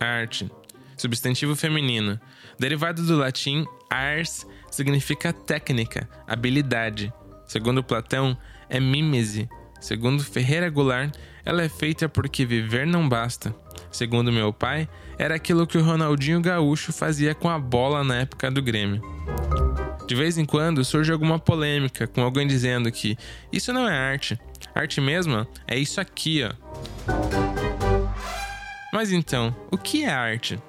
arte. Substantivo feminino. Derivado do latim ars, significa técnica, habilidade. Segundo Platão, é mímese. Segundo Ferreira Goulart, ela é feita porque viver não basta. Segundo meu pai, era aquilo que o Ronaldinho Gaúcho fazia com a bola na época do Grêmio. De vez em quando surge alguma polêmica com alguém dizendo que isso não é arte. Arte mesmo é isso aqui, ó. Mas então, o que é arte?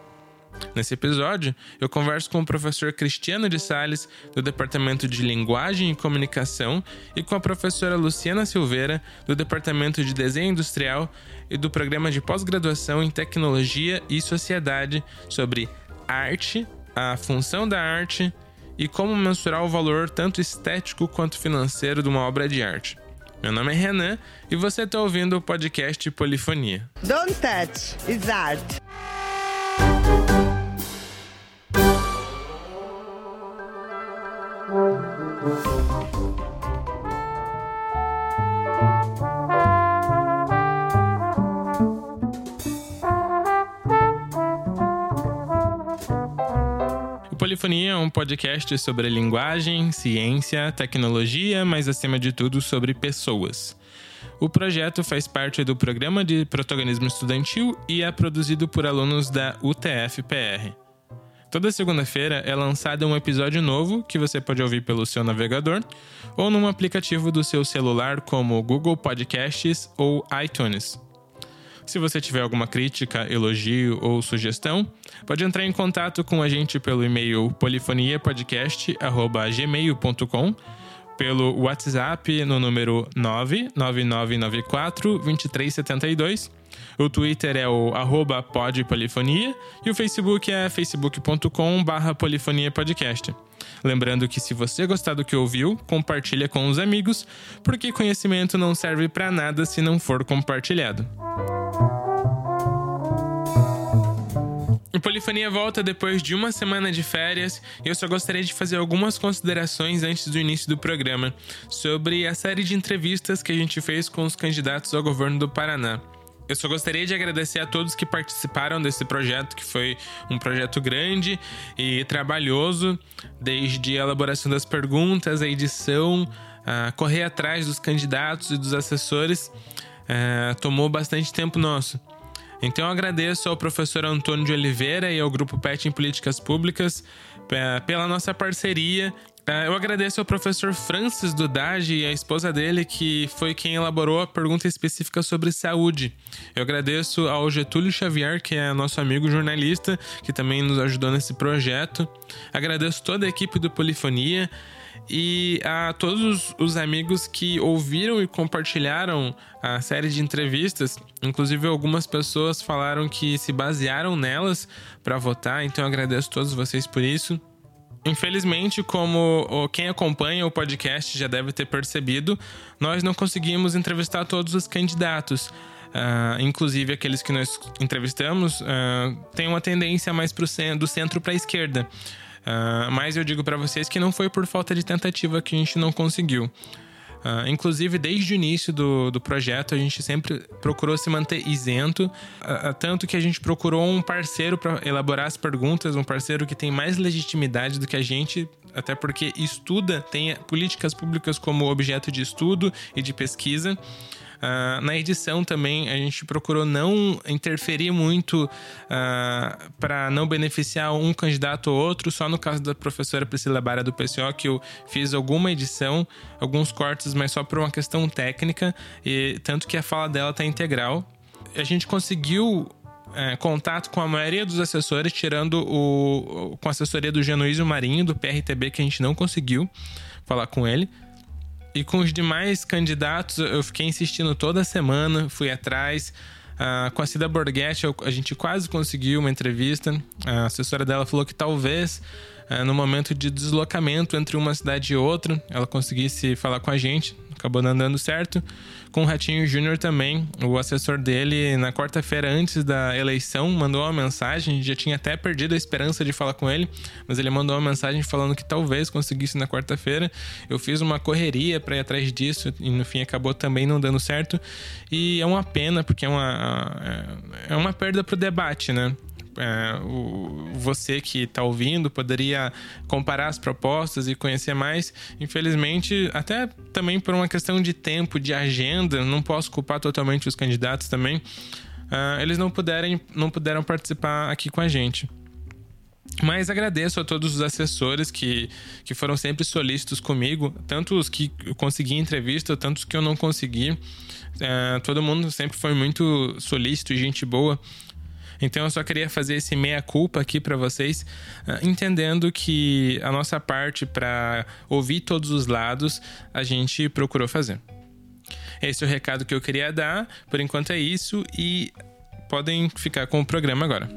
Nesse episódio, eu converso com o professor Cristiano de Sales, do Departamento de Linguagem e Comunicação, e com a professora Luciana Silveira, do Departamento de Desenho Industrial e do Programa de Pós-Graduação em Tecnologia e Sociedade, sobre arte, a função da arte e como mensurar o valor tanto estético quanto financeiro de uma obra de arte. Meu nome é Renan e você está ouvindo o podcast Polifonia. Don't touch, it's art. Polifonia é um podcast sobre linguagem, ciência, tecnologia, mas acima de tudo sobre pessoas. O projeto faz parte do programa de protagonismo estudantil e é produzido por alunos da UTF-PR. Toda segunda-feira é lançado um episódio novo que você pode ouvir pelo seu navegador ou num aplicativo do seu celular como Google Podcasts ou iTunes. Se você tiver alguma crítica, elogio ou sugestão, pode entrar em contato com a gente pelo e-mail polifoniapodcast.gmail.com, pelo WhatsApp no número 99994 2372. O Twitter é o arroba podpolifonia e o Facebook é facebook.com barra polifoniapodcast. Lembrando que se você gostar do que ouviu, compartilha com os amigos, porque conhecimento não serve para nada se não for compartilhado. O Polifonia volta depois de uma semana de férias e eu só gostaria de fazer algumas considerações antes do início do programa sobre a série de entrevistas que a gente fez com os candidatos ao governo do Paraná. Eu só gostaria de agradecer a todos que participaram desse projeto, que foi um projeto grande e trabalhoso, desde a elaboração das perguntas, a edição, a correr atrás dos candidatos e dos assessores. É, tomou bastante tempo nosso. Então eu agradeço ao professor Antônio de Oliveira e ao Grupo PET em Políticas Públicas pela nossa parceria. É, eu agradeço ao professor Francis Dudage e a esposa dele, que foi quem elaborou a pergunta específica sobre saúde. Eu agradeço ao Getúlio Xavier, que é nosso amigo jornalista, que também nos ajudou nesse projeto. Agradeço toda a equipe do Polifonia e a todos os amigos que ouviram e compartilharam a série de entrevistas. Inclusive, algumas pessoas falaram que se basearam nelas para votar, então eu agradeço a todos vocês por isso. Infelizmente, como quem acompanha o podcast já deve ter percebido, nós não conseguimos entrevistar todos os candidatos. Uh, inclusive aqueles que nós entrevistamos uh, têm uma tendência mais pro cen do centro para a esquerda. Uh, mas eu digo para vocês que não foi por falta de tentativa que a gente não conseguiu. Uh, inclusive, desde o início do, do projeto, a gente sempre procurou se manter isento, uh, tanto que a gente procurou um parceiro para elaborar as perguntas, um parceiro que tem mais legitimidade do que a gente, até porque estuda, tem políticas públicas como objeto de estudo e de pesquisa. Uh, na edição também a gente procurou não interferir muito uh, ah, para não beneficiar um candidato ou outro. Só no caso da professora Priscila Bara do PCO que eu fiz alguma edição, alguns cortes, mas só por uma questão técnica, e tanto que a fala dela está integral. A gente conseguiu é, contato com a maioria dos assessores, tirando o, com a assessoria do Genuísio Marinho, do PRTB, que a gente não conseguiu falar com ele. E com os demais candidatos, eu fiquei insistindo toda semana, fui atrás. Uh, com a Cida Borghetti, a gente quase conseguiu uma entrevista. A assessora dela falou que talvez uh, no momento de deslocamento entre uma cidade e outra, ela conseguisse falar com a gente acabou não dando certo. Com o Ratinho Júnior também, o assessor dele, na quarta-feira antes da eleição, mandou uma mensagem. Já tinha até perdido a esperança de falar com ele, mas ele mandou uma mensagem falando que talvez conseguisse na quarta-feira. Eu fiz uma correria para ir atrás disso e no fim acabou também não dando certo. E é uma pena, porque é uma, é uma perda pro debate, né? É, o, você que está ouvindo poderia comparar as propostas e conhecer mais. Infelizmente, até também por uma questão de tempo, de agenda, não posso culpar totalmente os candidatos também. Uh, eles não, puderem, não puderam participar aqui com a gente. Mas agradeço a todos os assessores que, que foram sempre solícitos comigo, tanto os que eu consegui entrevista, tanto os que eu não consegui. Uh, todo mundo sempre foi muito solícito e gente boa. Então eu só queria fazer esse meia-culpa aqui para vocês, uh, entendendo que a nossa parte para ouvir todos os lados a gente procurou fazer. Esse é o recado que eu queria dar. Por enquanto é isso e podem ficar com o programa agora.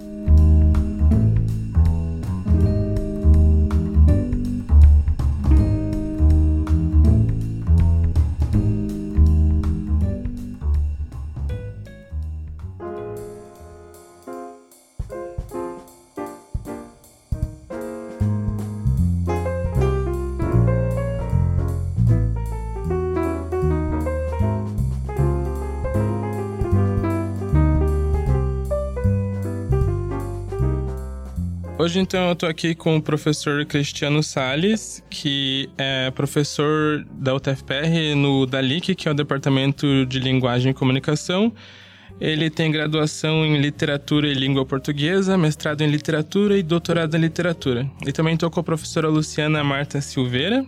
Hoje, então, eu estou aqui com o professor Cristiano Sales, que é professor da UTFPR no DALIC, que é o Departamento de Linguagem e Comunicação. Ele tem graduação em Literatura e Língua Portuguesa, mestrado em Literatura e doutorado em Literatura. E também estou com a professora Luciana Marta Silveira,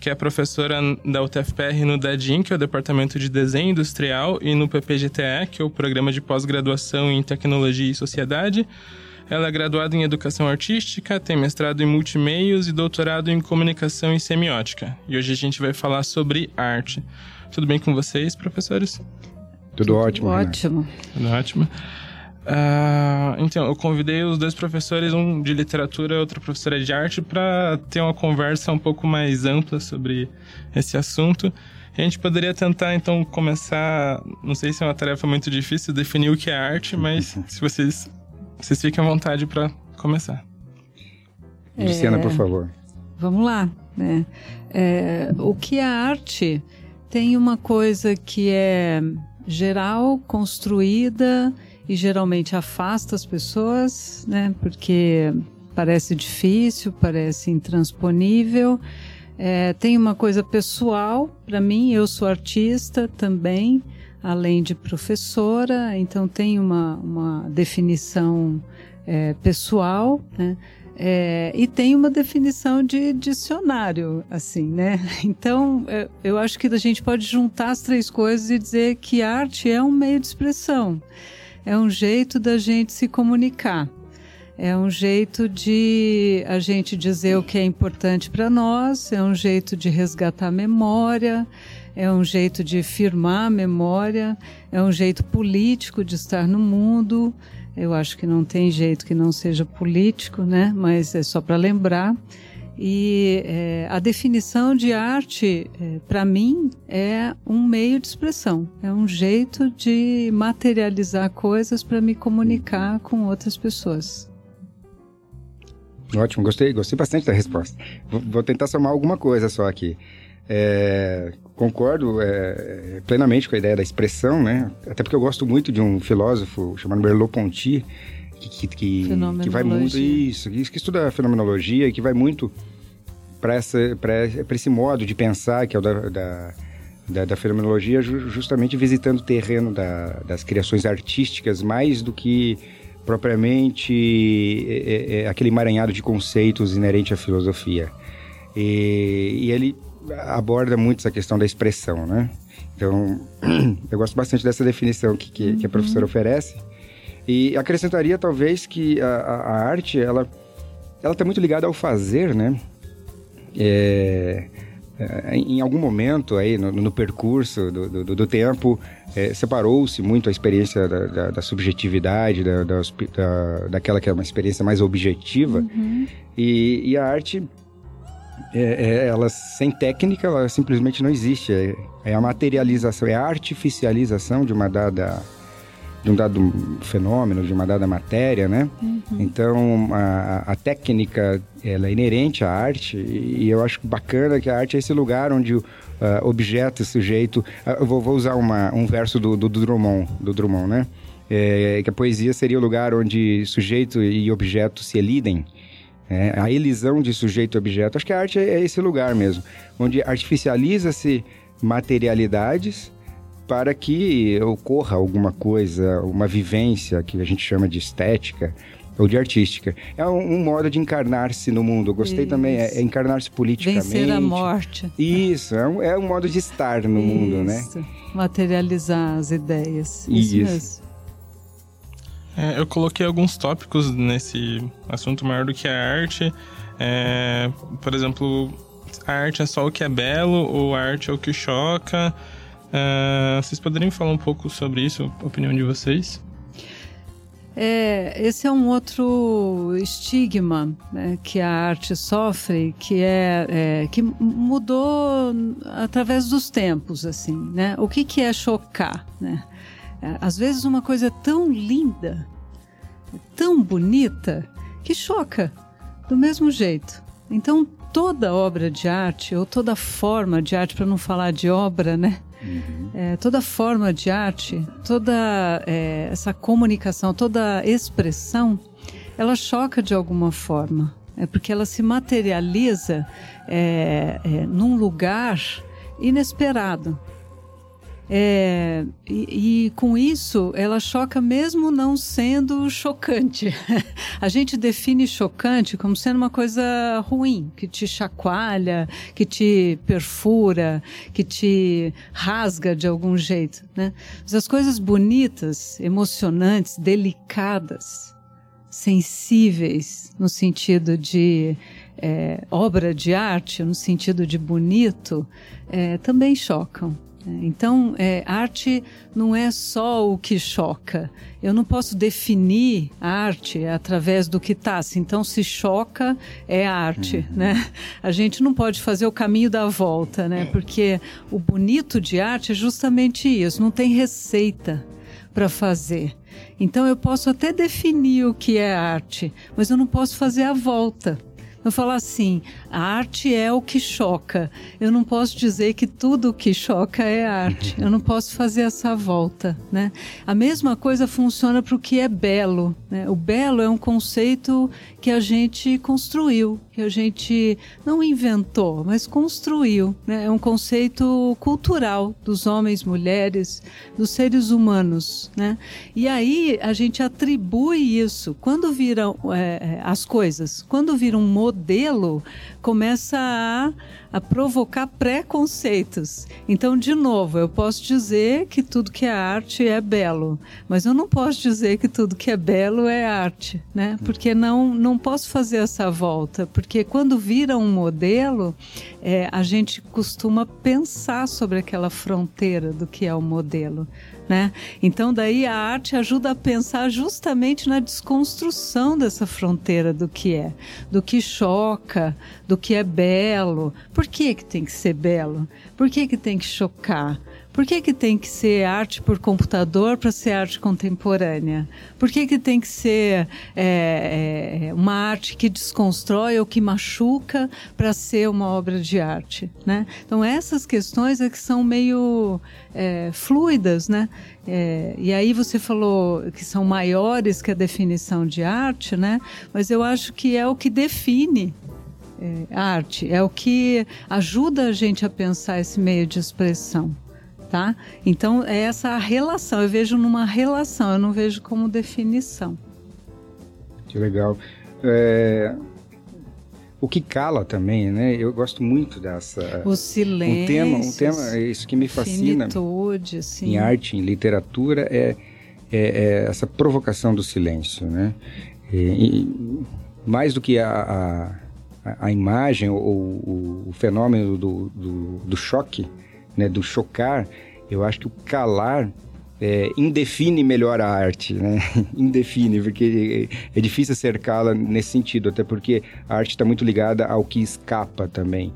que é professora da UTFPR no DADIN, que é o Departamento de Desenho Industrial, e no PPGTE, que é o Programa de Pós-Graduação em Tecnologia e Sociedade. Ela é graduada em Educação Artística, tem mestrado em Multimeios e doutorado em Comunicação e Semiótica. E hoje a gente vai falar sobre arte. Tudo bem com vocês, professores? Tudo, Tudo ótimo. Ótimo. Tudo ótimo. Uh, então, eu convidei os dois professores, um de literatura e outra professora de arte, para ter uma conversa um pouco mais ampla sobre esse assunto. A gente poderia tentar, então, começar. Não sei se é uma tarefa muito difícil definir o que é arte, mas se vocês vocês fiquem à vontade para começar. Luciana, é, por favor. Vamos lá. Né? É, o que é arte tem uma coisa que é geral, construída e geralmente afasta as pessoas, né? Porque parece difícil, parece intransponível. É, tem uma coisa pessoal para mim, eu sou artista também além de professora, então tem uma, uma definição é, pessoal, né? É, e tem uma definição de dicionário, assim, né? Então, é, eu acho que a gente pode juntar as três coisas e dizer que arte é um meio de expressão, é um jeito da gente se comunicar, é um jeito de a gente dizer o que é importante para nós, é um jeito de resgatar a memória, é um jeito de firmar a memória, é um jeito político de estar no mundo. Eu acho que não tem jeito que não seja político, né? Mas é só para lembrar. E é, a definição de arte, é, para mim, é um meio de expressão, é um jeito de materializar coisas para me comunicar com outras pessoas. Ótimo, gostei, gostei bastante da resposta. Vou, vou tentar somar alguma coisa só aqui. É, concordo é, plenamente com a ideia da expressão, né? Até porque eu gosto muito de um filósofo chamado Merleau-Ponty, que, que, que, que, vai muito isso, que, que estuda a fenomenologia e que vai muito para esse modo de pensar que é o da, da, da, da fenomenologia, justamente visitando o terreno da, das criações artísticas mais do que propriamente é, é, é aquele emaranhado de conceitos inerente à filosofia. E, e ele aborda muito essa questão da expressão, né? Então, eu gosto bastante dessa definição que, que, que a professora uhum. oferece. E acrescentaria, talvez, que a, a arte, ela ela está muito ligada ao fazer, né? É, é, em algum momento aí no, no percurso do, do, do tempo é, separou-se muito a experiência da, da, da subjetividade da, da, daquela que é uma experiência mais objetiva uhum. e, e, a arte é, é, ela sem técnica, ela simplesmente não existe. É, é, a materialização, é a artificialização de uma dada de um dado fenômeno, de uma dada matéria, né? Uhum. Então, a, a, técnica, ela é inerente à arte e, eu acho bacana que a arte é esse lugar onde o uh, objeto, sujeito... Uh, eu vou, vou, usar uma, um verso do, do, do, Drummond, do Drummond, né? é, que a poesia seria o lugar onde sujeito e objeto se elidem. É, a elisão de sujeito e objeto. Acho que a arte é, é esse lugar mesmo, onde artificializa-se materialidades para que ocorra alguma coisa, uma vivência que a gente chama de estética ou de artística. É um, um modo de encarnar-se no mundo. Eu gostei Isso. também, é, é encarnar-se politicamente. Vencer a morte. Isso, é um, é um modo de estar no Isso. mundo, né? Materializar as ideias. Isso, Isso. mesmo. É, eu coloquei alguns tópicos nesse assunto maior do que a arte. É, por exemplo, a arte é só o que é belo ou a arte é o que choca. É, vocês poderiam falar um pouco sobre isso, a opinião de vocês? É, esse é um outro estigma né, que a arte sofre, que é, é, que mudou através dos tempos, assim, né? O que, que é chocar, né? É, às vezes uma coisa é tão linda, tão bonita, que choca do mesmo jeito. Então toda obra de arte ou toda forma de arte, para não falar de obra, né? Uhum. É, toda forma de arte, toda é, essa comunicação, toda expressão, ela choca de alguma forma. É porque ela se materializa é, é num lugar inesperado. É, e, e, com isso, ela choca mesmo não sendo chocante. a gente define chocante como sendo uma coisa ruim, que te chacoalha, que te perfura, que te rasga de algum jeito. Né? Mas as coisas bonitas, emocionantes, delicadas, sensíveis, no sentido de é, obra de arte, no sentido de bonito, é, também chocam. Então, é, arte não é só o que choca. Eu não posso definir arte através do que está. Então, se choca, é arte, uhum. né? A gente não pode fazer o caminho da volta, né? Porque o bonito de arte é justamente isso. Não tem receita para fazer. Então, eu posso até definir o que é arte, mas eu não posso fazer a volta. Eu falo assim, a arte é o que choca. Eu não posso dizer que tudo o que choca é arte. Eu não posso fazer essa volta, né? A mesma coisa funciona para o que é belo. Né? O belo é um conceito que a gente construiu, que a gente não inventou, mas construiu. Né? É um conceito cultural dos homens, mulheres, dos seres humanos. Né? E aí a gente atribui isso. Quando viram é, as coisas, quando viram um modelo, começa a, a provocar preconceitos. Então, de novo, eu posso dizer que tudo que é arte é belo, mas eu não posso dizer que tudo que é belo é arte, né? Porque não, não posso fazer essa volta, porque quando vira um modelo, é, a gente costuma pensar sobre aquela fronteira do que é o modelo. Né? Então daí a arte ajuda a pensar justamente na desconstrução dessa fronteira do que é, do que choca, do que é belo. Por que que tem que ser belo? Por que que tem que chocar? Por que, que tem que ser arte por computador para ser arte contemporânea? Por que, que tem que ser é, é, uma arte que desconstrói ou que machuca para ser uma obra de arte? Né? Então, essas questões é que são meio é, fluidas, né? É, e aí você falou que são maiores que a definição de arte, né? Mas eu acho que é o que define é, arte, é o que ajuda a gente a pensar esse meio de expressão tá? Então é essa relação, eu vejo numa relação, eu não vejo como definição. Que legal. É... O que cala também, né? Eu gosto muito dessa. O silêncio. Um tema, um tema, é isso que me fascina. Finitude, sim. Em arte, em literatura, é, é, é essa provocação do silêncio, né? E, e, mais do que a, a, a imagem ou o, o fenômeno do, do, do choque, né, do chocar, eu acho que o calar é, indefine melhor a arte, né? indefine, porque é difícil cercá-la nesse sentido, até porque a arte está muito ligada ao que escapa também,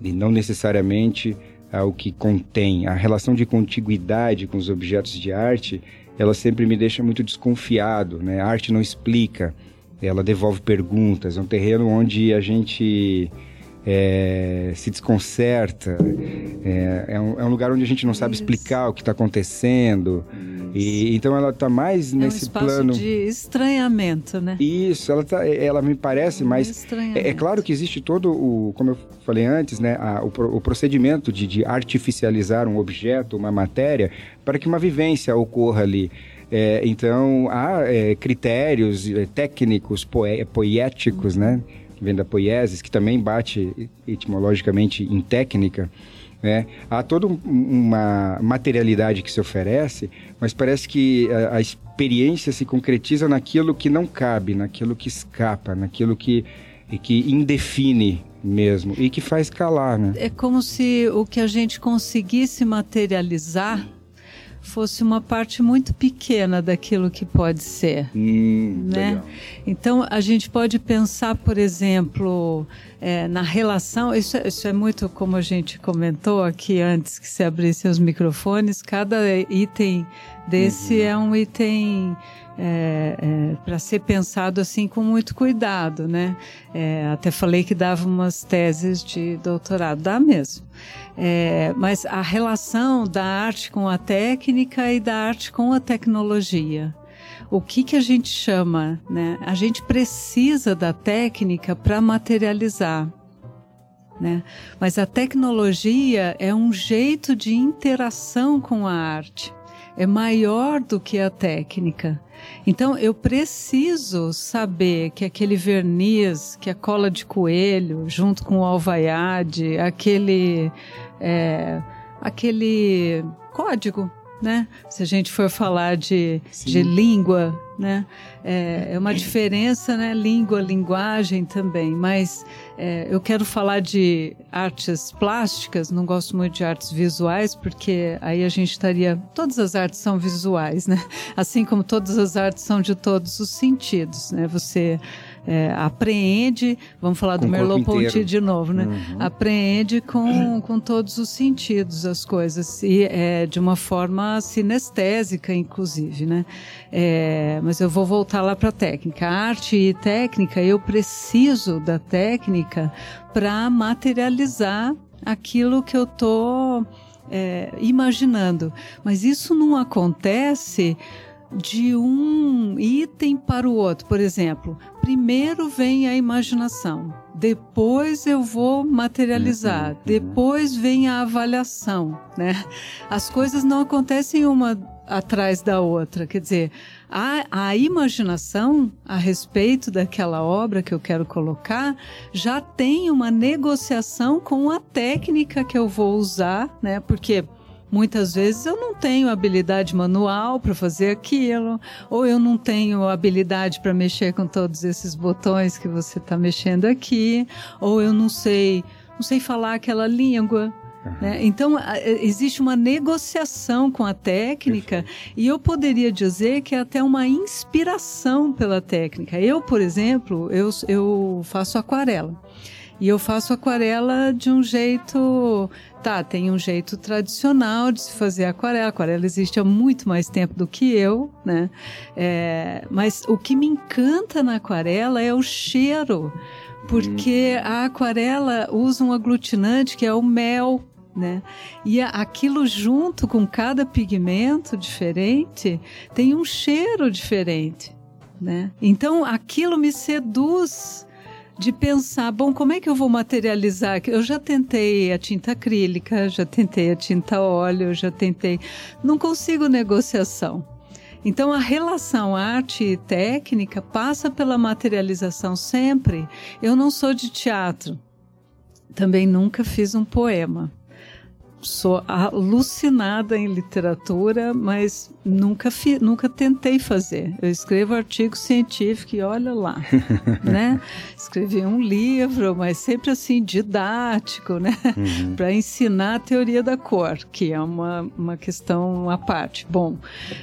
e não necessariamente ao que contém. A relação de contiguidade com os objetos de arte, ela sempre me deixa muito desconfiado, né? A arte não explica, ela devolve perguntas, é um terreno onde a gente é, se desconcerta. É, é, um, é, um, lugar onde a gente não sabe explicar o que está acontecendo. E, então ela está mais nesse é um espaço plano de estranhamento, né? Isso, ela, tá, ela me parece, mas é, é, claro que existe todo o, como eu falei antes, né, a, o, o, procedimento de, de artificializar um objeto, uma matéria, para que uma vivência ocorra ali. É, então, há é, critérios é, técnicos, poé, poéticos, né? Vem da poiesis, que também bate etimologicamente em técnica. Né? Há toda uma materialidade que se oferece, mas parece que a, a experiência se concretiza naquilo que não cabe, naquilo que escapa, naquilo que, que indefine mesmo e que faz calar, né? É como se o que a gente conseguisse materializar fosse uma parte muito pequena daquilo que pode ser. Hum, né? Legal. Então a gente pode pensar, por exemplo, é, na relação. Isso, é, isso é muito como a gente comentou aqui antes que se abrissem os microfones. Cada item desse uhum. é um item é, é, para ser pensado assim com muito cuidado, né? É, até falei que dava umas teses de doutorado, dá mesmo. É, mas a relação da arte com a técnica e da arte com a tecnologia. O que, que a gente chama, né? A gente precisa da técnica para materializar. Né? Mas a tecnologia é um jeito de interação com a arte é maior do que a técnica. Então eu preciso saber que aquele verniz, que a cola de coelho, junto com o alvaiade, aquele é, aquele código né? Se a gente for falar de, de língua, né? É, é, uma diferença, né? Língua, linguagem também. Mas é, eu quero falar de artes plásticas, não gosto muito de artes visuais, porque aí a gente estaria. Todas as artes são visuais, né? Assim como todas as artes são de todos os sentidos, né? Você é, apreende, vamos falar com do Merleau-Ponty de novo, né? Uhum. Apreende com, com todos os sentidos as coisas e é, de uma forma sinestésica, inclusive, né? É, mas eu vou voltar lá para a técnica. Arte e técnica, eu preciso da técnica para materializar aquilo que eu estou é, imaginando. Mas isso não acontece de um item para o outro. Por exemplo, primeiro vem a imaginação, depois eu vou materializar, uhum, depois vem a avaliação, né? As coisas não acontecem uma atrás da outra, quer dizer, a, a imaginação a respeito daquela obra que eu quero colocar já tem uma negociação com a técnica que eu vou usar, né? Porque Muitas vezes eu não tenho habilidade manual para fazer aquilo, ou eu não tenho habilidade para mexer com todos esses botões que você está mexendo aqui, ou eu não sei, não sei falar aquela língua. Né? Então, existe uma negociação com a técnica e eu poderia dizer que é até uma inspiração pela técnica. Eu, por exemplo, eu, eu faço aquarela. E eu faço aquarela de um jeito. Tá, tem um jeito tradicional de se fazer aquarela. A aquarela existe há muito mais tempo do que eu, né? É, mas o que me encanta na aquarela é o cheiro, porque hum. a aquarela usa um aglutinante que é o mel. Né? E aquilo junto com cada pigmento diferente tem um cheiro diferente, né? Então aquilo me seduz de pensar, bom, como é que eu vou materializar? Eu já tentei a tinta acrílica, já tentei a tinta óleo, já tentei. Não consigo negociação. Então a relação arte e técnica passa pela materialização sempre. Eu não sou de teatro. Também nunca fiz um poema sou alucinada em literatura, mas nunca, fi, nunca tentei fazer. Eu escrevo artigo científico e olha lá, né? Escrevi um livro, mas sempre assim, didático, né? Uhum. Para ensinar a teoria da cor, que é uma, uma questão à parte. Bom,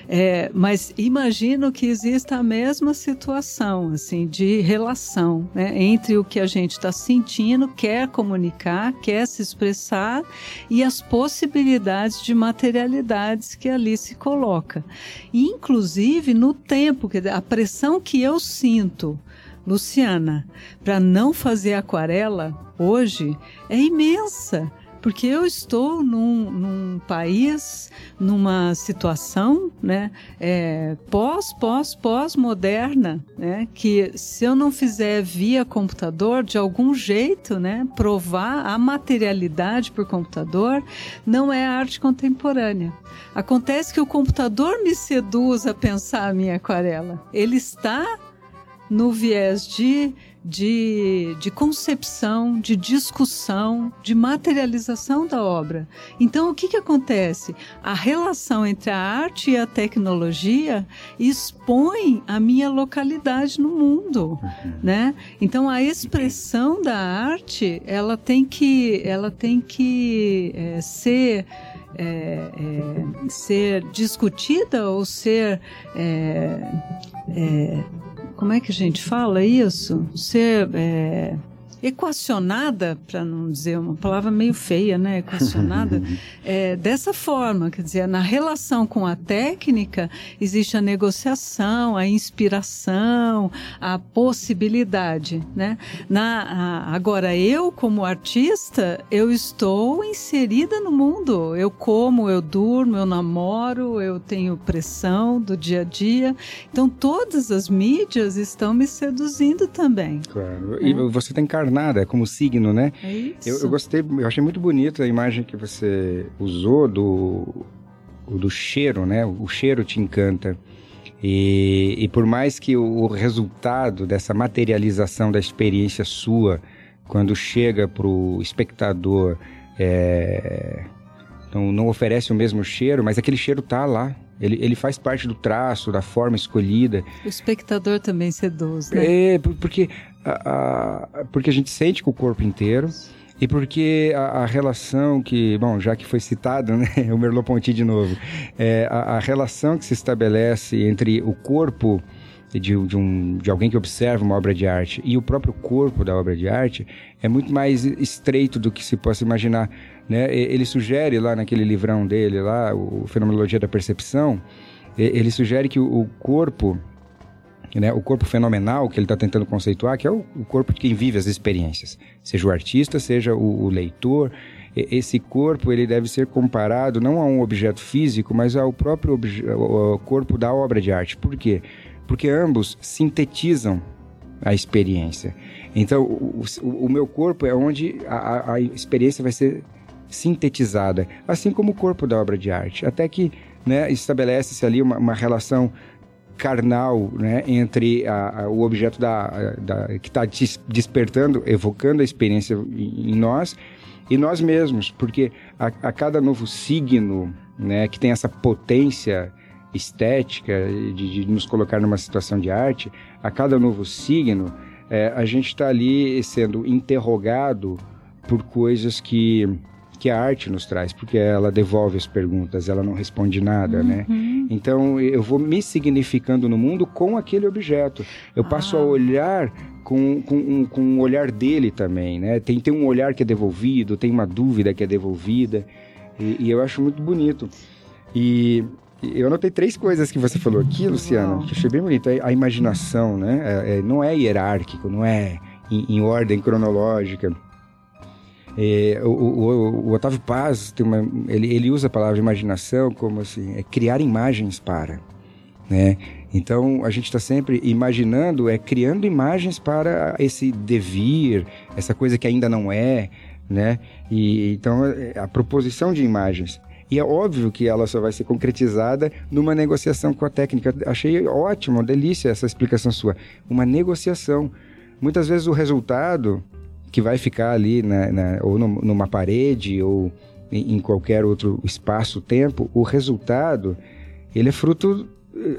é, mas imagino que exista a mesma situação, assim, de relação, né? Entre o que a gente está sentindo, quer comunicar, quer se expressar e as possibilidades de materialidades que ali se coloca. Inclusive no tempo, a pressão que eu sinto Luciana, para não fazer aquarela hoje é imensa porque eu estou num, num país, numa situação, né, é, pós, pós, pós-moderna, né, que se eu não fizer via computador, de algum jeito, né, provar a materialidade por computador, não é arte contemporânea. Acontece que o computador me seduz a pensar a minha aquarela. Ele está no viés de, de, de concepção, de discussão, de materialização da obra. Então, o que, que acontece? A relação entre a arte e a tecnologia expõe a minha localidade no mundo, uhum. né? Então, a expressão da arte, ela tem que, ela tem que é, ser... É, é, ser discutida ou ser é, como é que a gente fala isso? Ser é, equacionada, para não dizer uma palavra meio feia, né? Equacionada, é, dessa forma, quer dizer, na relação com a técnica existe a negociação, a inspiração, a possibilidade, né? Na, a, agora, eu como artista, eu estou inserida no mundo. Eu como, eu durmo, eu namoro, eu tenho pressão do dia a dia. Então, todas as mídias estão me seduzindo também. Claro. E né? você tem carne nada, é como signo, né? É isso. Eu, eu gostei, eu achei muito bonita a imagem que você usou do, do cheiro, né? O cheiro te encanta. E, e por mais que o resultado dessa materialização da experiência sua, quando chega para o espectador, é, não, não oferece o mesmo cheiro, mas aquele cheiro tá lá, ele, ele faz parte do traço, da forma escolhida. O espectador também seduz, né? É, porque a, a, porque a gente sente com o corpo inteiro e porque a, a, relação que, bom, já que foi citado, né, o Merleau-Ponty de novo, é, a, a, relação que se estabelece entre o corpo de, de, um, de alguém que observa uma obra de arte e o próprio corpo da obra de arte é muito mais estreito do que se possa imaginar. Né? Ele sugere lá naquele livrão dele, lá, o Fenomenologia da Percepção, ele sugere que o corpo né, o corpo fenomenal que ele está tentando conceituar, que é o, o, corpo de quem vive as experiências, seja o artista, seja o, o leitor. Esse corpo ele deve ser comparado não a um objeto físico, mas ao próprio corpo da obra de arte. Por quê? Porque ambos sintetizam a experiência. Então, o, o, o meu corpo é onde a, a, experiência vai ser sintetizada, assim como o corpo da obra de arte. Até que né, estabelece-se ali uma, uma relação carnal né, entre a, a, o objeto da, da que está despertando, evocando a experiência em, em, nós e nós mesmos, porque a, a, cada novo signo né, que tem essa potência estética de, de, nos colocar numa situação de arte, a cada novo signo, é, a gente está ali sendo interrogado por coisas que que a arte nos traz, porque ela devolve as perguntas, ela não responde nada, né? uhum. né? Então eu vou me significando no mundo com aquele objeto. Eu passo ah. a olhar com, com, um, com um olhar dele também, né? Tem, tem um olhar que é devolvido, tem uma dúvida que é devolvida, e, e eu acho muito bonito. E eu anotei três coisas que você falou aqui, Luciana, que achei bem bonito. A, a imaginação, né? É, é, não é hierárquico, não é em, em ordem cronológica é, o, o, o, Otávio Paz tem uma, ele, ele usa a palavra imaginação como assim, é criar imagens para, né? Então a gente está sempre imaginando, é criando imagens para esse devir, essa coisa que ainda não é, né? E então é, a proposição de imagens. E é óbvio que ela só vai ser concretizada numa negociação com a técnica. Achei ótimo, delícia essa explicação sua. Uma negociação. Muitas vezes o resultado que vai ficar ali na, na, ou no, numa parede ou em, em qualquer outro espaço-tempo, o resultado ele é fruto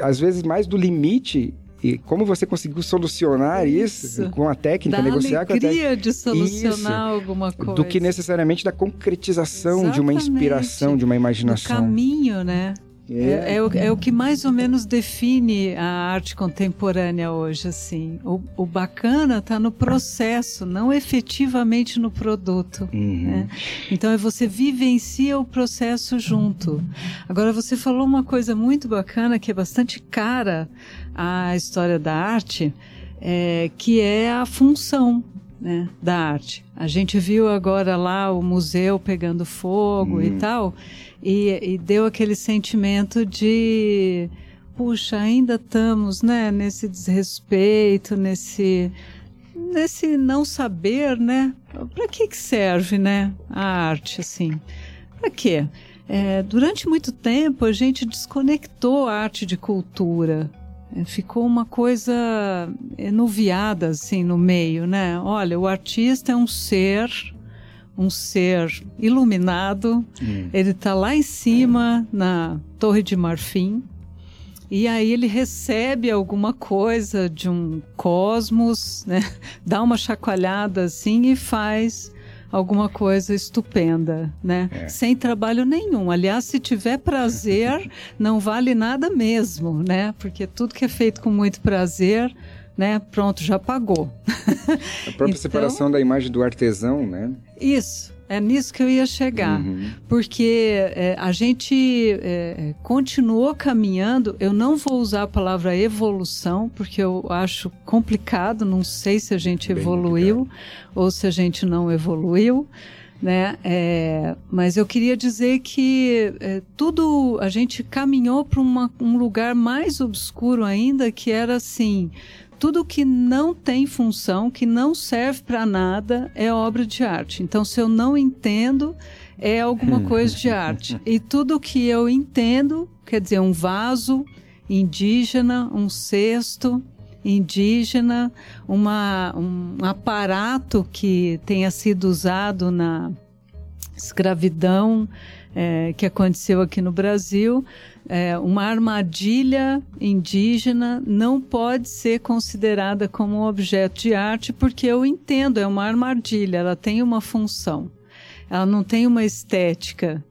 às vezes mais do limite e como você conseguiu solucionar isso, isso com a técnica, da negociar com a técnica. de solucionar isso, alguma coisa. Do que necessariamente da concretização Exatamente. de uma inspiração, de uma imaginação. O caminho, né? É. é, é, o, é, o, que mais ou menos define a arte contemporânea hoje, assim. O, o bacana está no processo, não efetivamente no produto. Uhum. Né? Então é você vivencia o processo junto. Agora você falou uma coisa muito bacana que é bastante cara à história da arte. é, que é a função né, da arte. A gente viu agora lá o museu pegando fogo hum. e tal, e, e, deu aquele sentimento de puxa, ainda estamos né, nesse desrespeito, nesse nesse não saber, né? Para que, que serve, né, a arte, assim? Para quê? É, durante muito tempo a gente desconectou a arte de cultura. É, ficou uma coisa enuviada assim no meio, né? Olha, o artista é um ser, um ser iluminado. Hum. Ele está lá em cima na Torre de Marfim e aí ele recebe alguma coisa de um cosmos, né? Dá uma chacoalhada assim e faz alguma coisa estupenda, né? É. Sem trabalho nenhum. Aliás, se tiver prazer, não vale nada mesmo, né? Porque tudo que é feito com muito prazer, né? Pronto, já pagou. A própria então, separação da imagem do artesão, né? Isso. É nisso que eu ia chegar, uhum. porque é, a gente é, continuou caminhando. Eu não vou usar a palavra evolução, porque eu acho complicado. Não sei se a gente Bem evoluiu complicado. ou se a gente não evoluiu, né? É, mas eu queria dizer que é, tudo a gente caminhou para um lugar mais obscuro ainda, que era assim tudo que não tem função, que não serve para nada, é obra de arte. Então, se eu não entendo, é alguma coisa de arte. E tudo que eu entendo, quer dizer, um vaso indígena, um cesto indígena, uma, um aparato que tenha sido usado na escravidão é, que aconteceu aqui no Brasil, é, uma armadilha indígena não pode ser considerada como um objeto de arte, porque eu entendo, é uma armadilha, ela tem uma função. Ela não tem uma estética,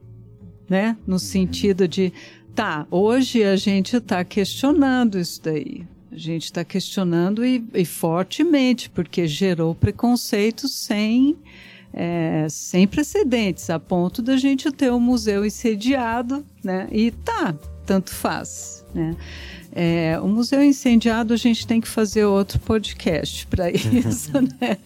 né? No sentido de, tá, hoje a gente está questionando isso daí. A gente está questionando e, e fortemente, porque gerou preconceito sem é, sem precedentes, a ponto da gente ter o um museu incendiado, né? E tá, tanto faz, né? É, o museu incendiado a gente tem que fazer outro podcast para isso, né?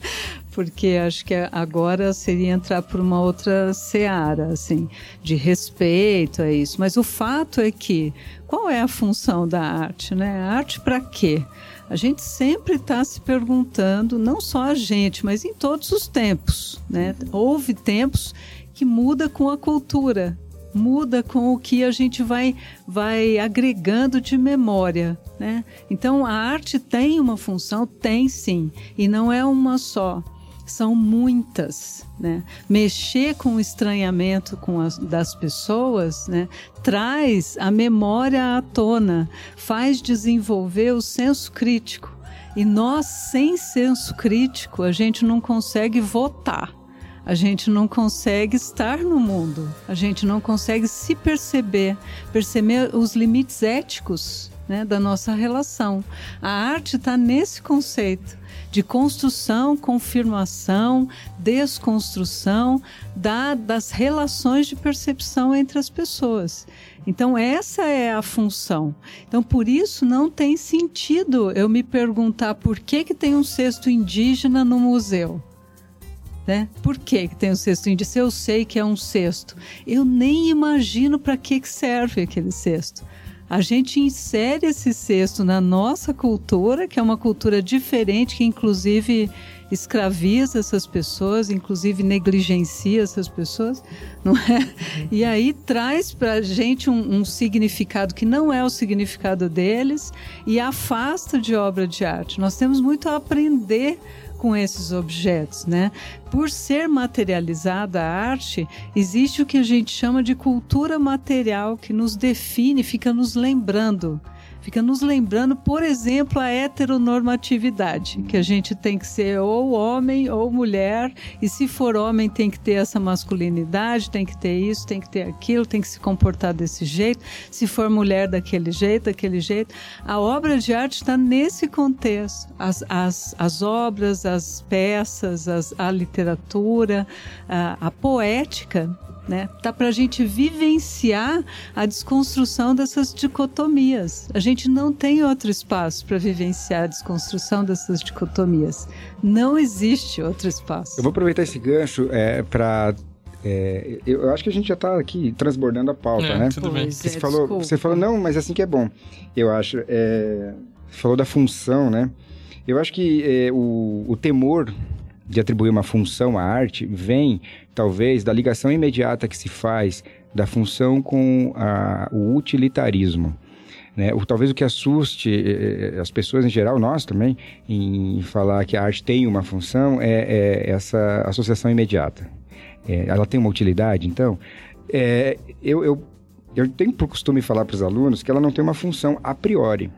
Porque acho que agora seria entrar por uma outra seara, assim, de respeito a isso. Mas o fato é que qual é a função da arte, né? A arte para quê? A gente sempre está se perguntando, não só a gente, mas em todos os tempos, né? Houve tempos que muda com a cultura, muda com o que a gente vai, vai agregando de memória, né? Então a arte tem uma função, tem sim, e não é uma só são muitas. Né? Mexer com o estranhamento com as, das pessoas né? traz a memória à tona, faz desenvolver o senso crítico. E nós, sem senso crítico, a gente não consegue votar. A gente não consegue estar no mundo, a gente não consegue se perceber, perceber os limites éticos né, da nossa relação. A arte está nesse conceito de construção, confirmação, desconstrução da, das relações de percepção entre as pessoas. Então, essa é a função. Então, por isso, não tem sentido eu me perguntar por que, que tem um cesto indígena no museu. Né? Por que, que tem um cesto indígena? Se eu sei que é um cesto, eu nem imagino para que, que serve aquele cesto a gente insere esse cesto na nossa cultura, que é uma cultura diferente, que inclusive escraviza essas pessoas, inclusive negligencia essas pessoas, não é? E aí traz para a gente um, um, significado que não é o significado deles e afasta de obra de arte. Nós temos muito a aprender com esses objetos, né? Por ser materializada a arte, existe o que a gente chama de cultura material que nos define, fica nos lembrando fica nos lembrando, por exemplo, a heteronormatividade, que a gente tem que ser ou homem ou mulher, e se for homem tem que ter essa masculinidade, tem que ter isso, tem que ter aquilo, tem que se comportar desse jeito, se for mulher daquele jeito, daquele jeito. A obra de arte está nesse contexto. As, as, as obras, as peças, as, a literatura, a, a poética né? Tá para a gente vivenciar a desconstrução dessas dicotomias. A gente não tem outro espaço para vivenciar a desconstrução dessas dicotomias. Não existe outro espaço. Eu vou aproveitar esse gancho é, para é, eu acho que a gente já está aqui transbordando a pauta, é, né? Tudo bem. Você, é, falou, você falou, não, mas assim que é bom. Eu acho. É, você falou da função, né? Eu acho que é, o, o temor de atribuir uma função à arte vem, talvez, da ligação imediata que se faz da função com a, o utilitarismo. Né? O, talvez o que assuste eh, as pessoas em geral, nós também, em falar que a arte tem uma função, é, é essa associação imediata. É, ela tem uma utilidade, então. É, eu, eu, eu tenho por costume falar para os alunos que ela não tem uma função a priori.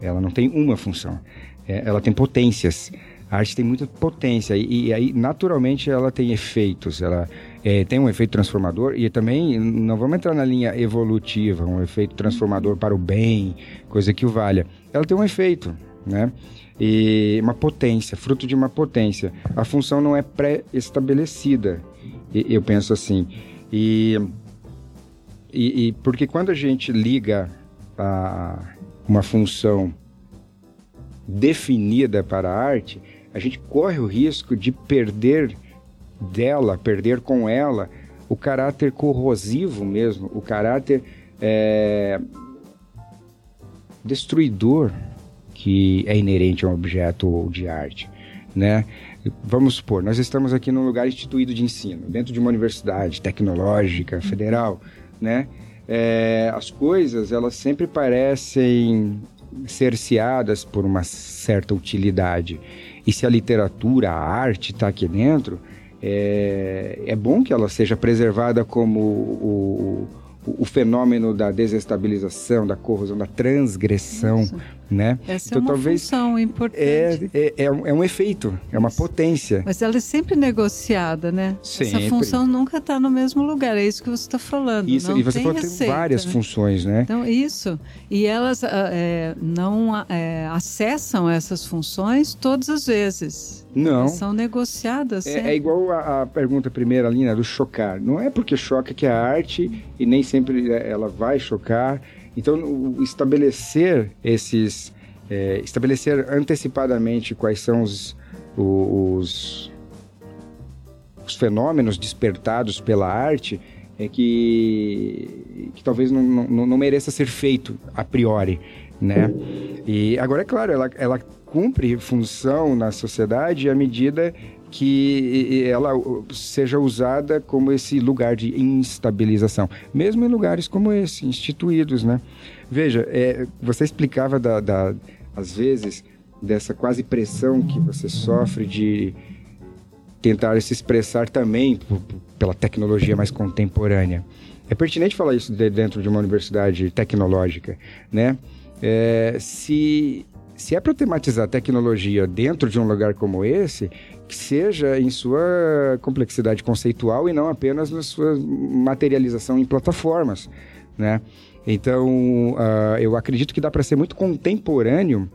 Ela não tem uma função. É, ela tem potências. A arte tem muita potência e, e aí, naturalmente, ela tem efeitos. Ela é, tem um efeito transformador e também não vamos entrar na linha evolutiva, um efeito transformador para o bem, coisa que o valha. Ela tem um efeito, né? E uma potência, fruto de uma potência. A função não é pré-estabelecida, eu penso assim. E, e, e, porque quando a gente liga a uma função definida para a arte, a gente corre o risco de perder dela, perder com ela o caráter corrosivo mesmo, o caráter é, destruidor que é inerente a um objeto de arte, né? Vamos supor, nós estamos aqui num lugar instituído de ensino, dentro de uma universidade tecnológica federal, né? É, as coisas elas sempre parecem cerceadas por uma certa utilidade. E se a literatura, a arte está aqui dentro, é, é bom que ela seja preservada como o, o, o fenômeno da desestabilização, da corrosão, da transgressão, Isso. né? Essa então, é uma talvez função importante. É, é, é, um, é um efeito, é uma potência. Mas ela é sempre negociada, né? Sempre. Essa função nunca está no mesmo lugar, é isso que você está falando. Isso, não e você tem falou tem várias né? funções, né? Então, isso. E elas ah, é, não é, acessam essas funções todas as vezes. Não. São negociadas. É, é igual a, a, pergunta primeira ali, né, do chocar. Não é porque choca que é arte e nem sempre é, ela vai chocar. Então, estabelecer esses. É, estabelecer antecipadamente quais são os, os, os fenômenos despertados pela arte é que, que talvez não, não, não mereça ser feito a priori, né? E agora, é claro, ela, ela cumpre função na sociedade à medida que ela seja usada como esse lugar de instabilização, mesmo em lugares como esse, instituídos, né? Veja, é, você explicava da, da, às vezes dessa quase pressão que você sofre de tentar se expressar também pela tecnologia mais contemporânea. É pertinente falar isso de dentro de uma universidade tecnológica, né? É, se se é para tematizar tecnologia dentro de um lugar como esse, que seja em sua complexidade conceitual e não apenas na sua materialização em plataformas, né? Então, uh, eu acredito que dá para ser muito contemporâneo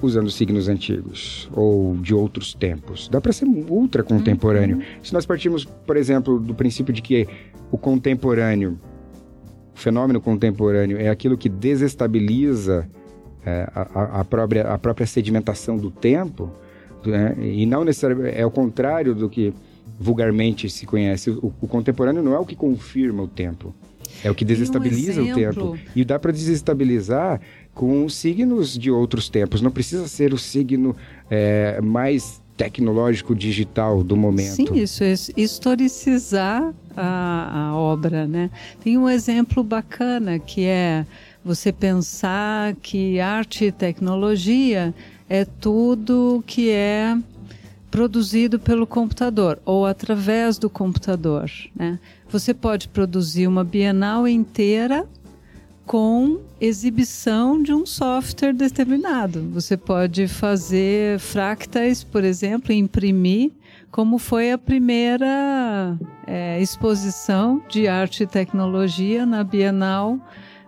usando signos antigos ou de outros tempos. Dá para ser ultra contemporâneo. Uhum. Se nós partirmos, por exemplo, do princípio de que o contemporâneo, o fenômeno contemporâneo é aquilo que desestabiliza é, a, a, própria, a própria sedimentação do tempo, né? e não necessariamente é o contrário do que vulgarmente se conhece. O, o, contemporâneo não é o que confirma o tempo, é o que desestabiliza um o tempo. E dá para desestabilizar com signos de outros tempos. Não precisa ser o signo é, mais tecnológico digital do momento. Sim, isso é historicizar a, a obra, né? Tem um exemplo bacana que é você pensar que arte e tecnologia é tudo que é produzido pelo computador ou através do computador. Né? Você pode produzir uma bienal inteira com exibição de um software determinado. Você pode fazer fractais, por exemplo, imprimir, como foi a primeira é, exposição de arte e tecnologia na Bienal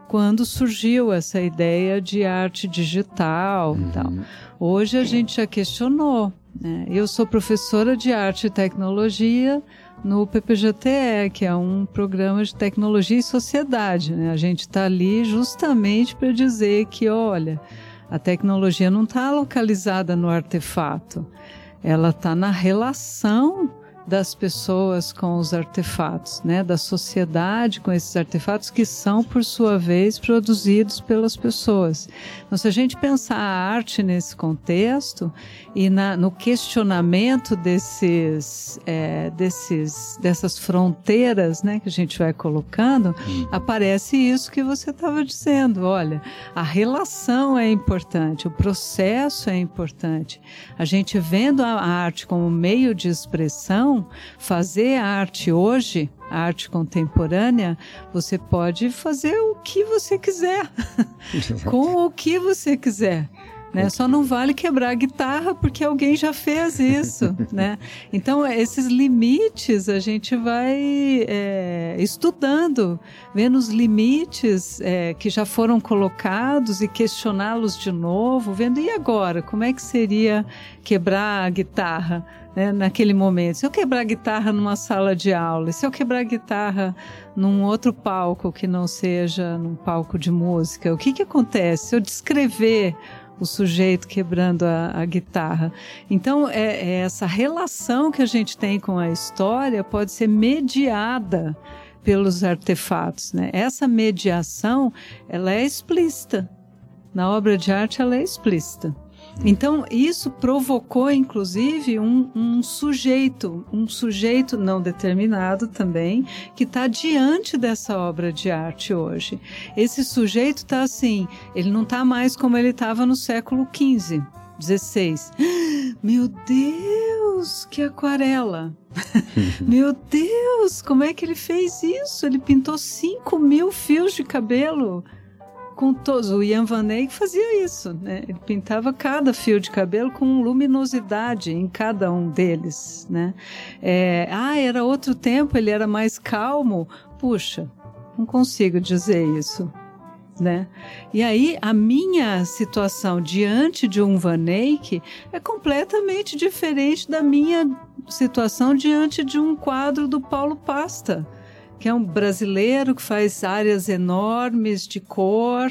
quando surgiu essa ideia de arte digital uhum. tal. Hoje a gente já questionou. Né? Eu sou professora de arte e tecnologia no PPGTE, que é um programa de tecnologia e sociedade. Né? A gente está ali justamente para dizer que, olha, a tecnologia não está localizada no artefato, ela está na relação das pessoas com os artefatos, né, da sociedade com esses artefatos que são, por sua vez, produzidos pelas pessoas. Então, se a gente pensar a arte nesse contexto e na, no questionamento desses, é, desses, dessas fronteiras, né, que a gente vai colocando, hum. aparece isso que você estava dizendo. Olha, a relação é importante, o processo é importante. A gente vendo a arte como meio de expressão fazer a arte hoje, a arte contemporânea, você pode fazer o que você quiser, com o que você quiser. Né? Só não vale quebrar a guitarra porque alguém já fez isso, né? Então esses limites a gente vai é, estudando, vendo os limites é, que já foram colocados e questioná-los de novo, vendo e agora como é que seria quebrar a guitarra? Né, naquele momento. Se eu quebrar guitarra numa sala de aula, se eu quebrar guitarra num outro palco que não seja num palco de música, o que, que acontece? Se eu descrever o sujeito quebrando a, a guitarra. Então, é, é essa relação que a gente tem com a história pode ser mediada pelos artefatos, né? Essa mediação, ela é explícita. Na obra de arte, ela é explícita. Então, isso provocou, inclusive, um, um, sujeito, um sujeito não determinado também, que está diante dessa obra de arte hoje. Esse sujeito está assim, ele não está mais como ele estava no século XV, XVI. Meu Deus, que aquarela! Meu Deus, como é que ele fez isso? Ele pintou 5 mil fios de cabelo com todos. O Ian Van Eyck fazia isso, né? Ele pintava cada fio de cabelo com luminosidade em cada um deles, né? É, ah, era outro tempo, ele era mais calmo. Puxa, não consigo dizer isso. Né? E aí a minha situação diante de um Van Eyck é completamente diferente da minha situação diante de um quadro do Paulo Pasta que é um brasileiro que faz áreas enormes de cor,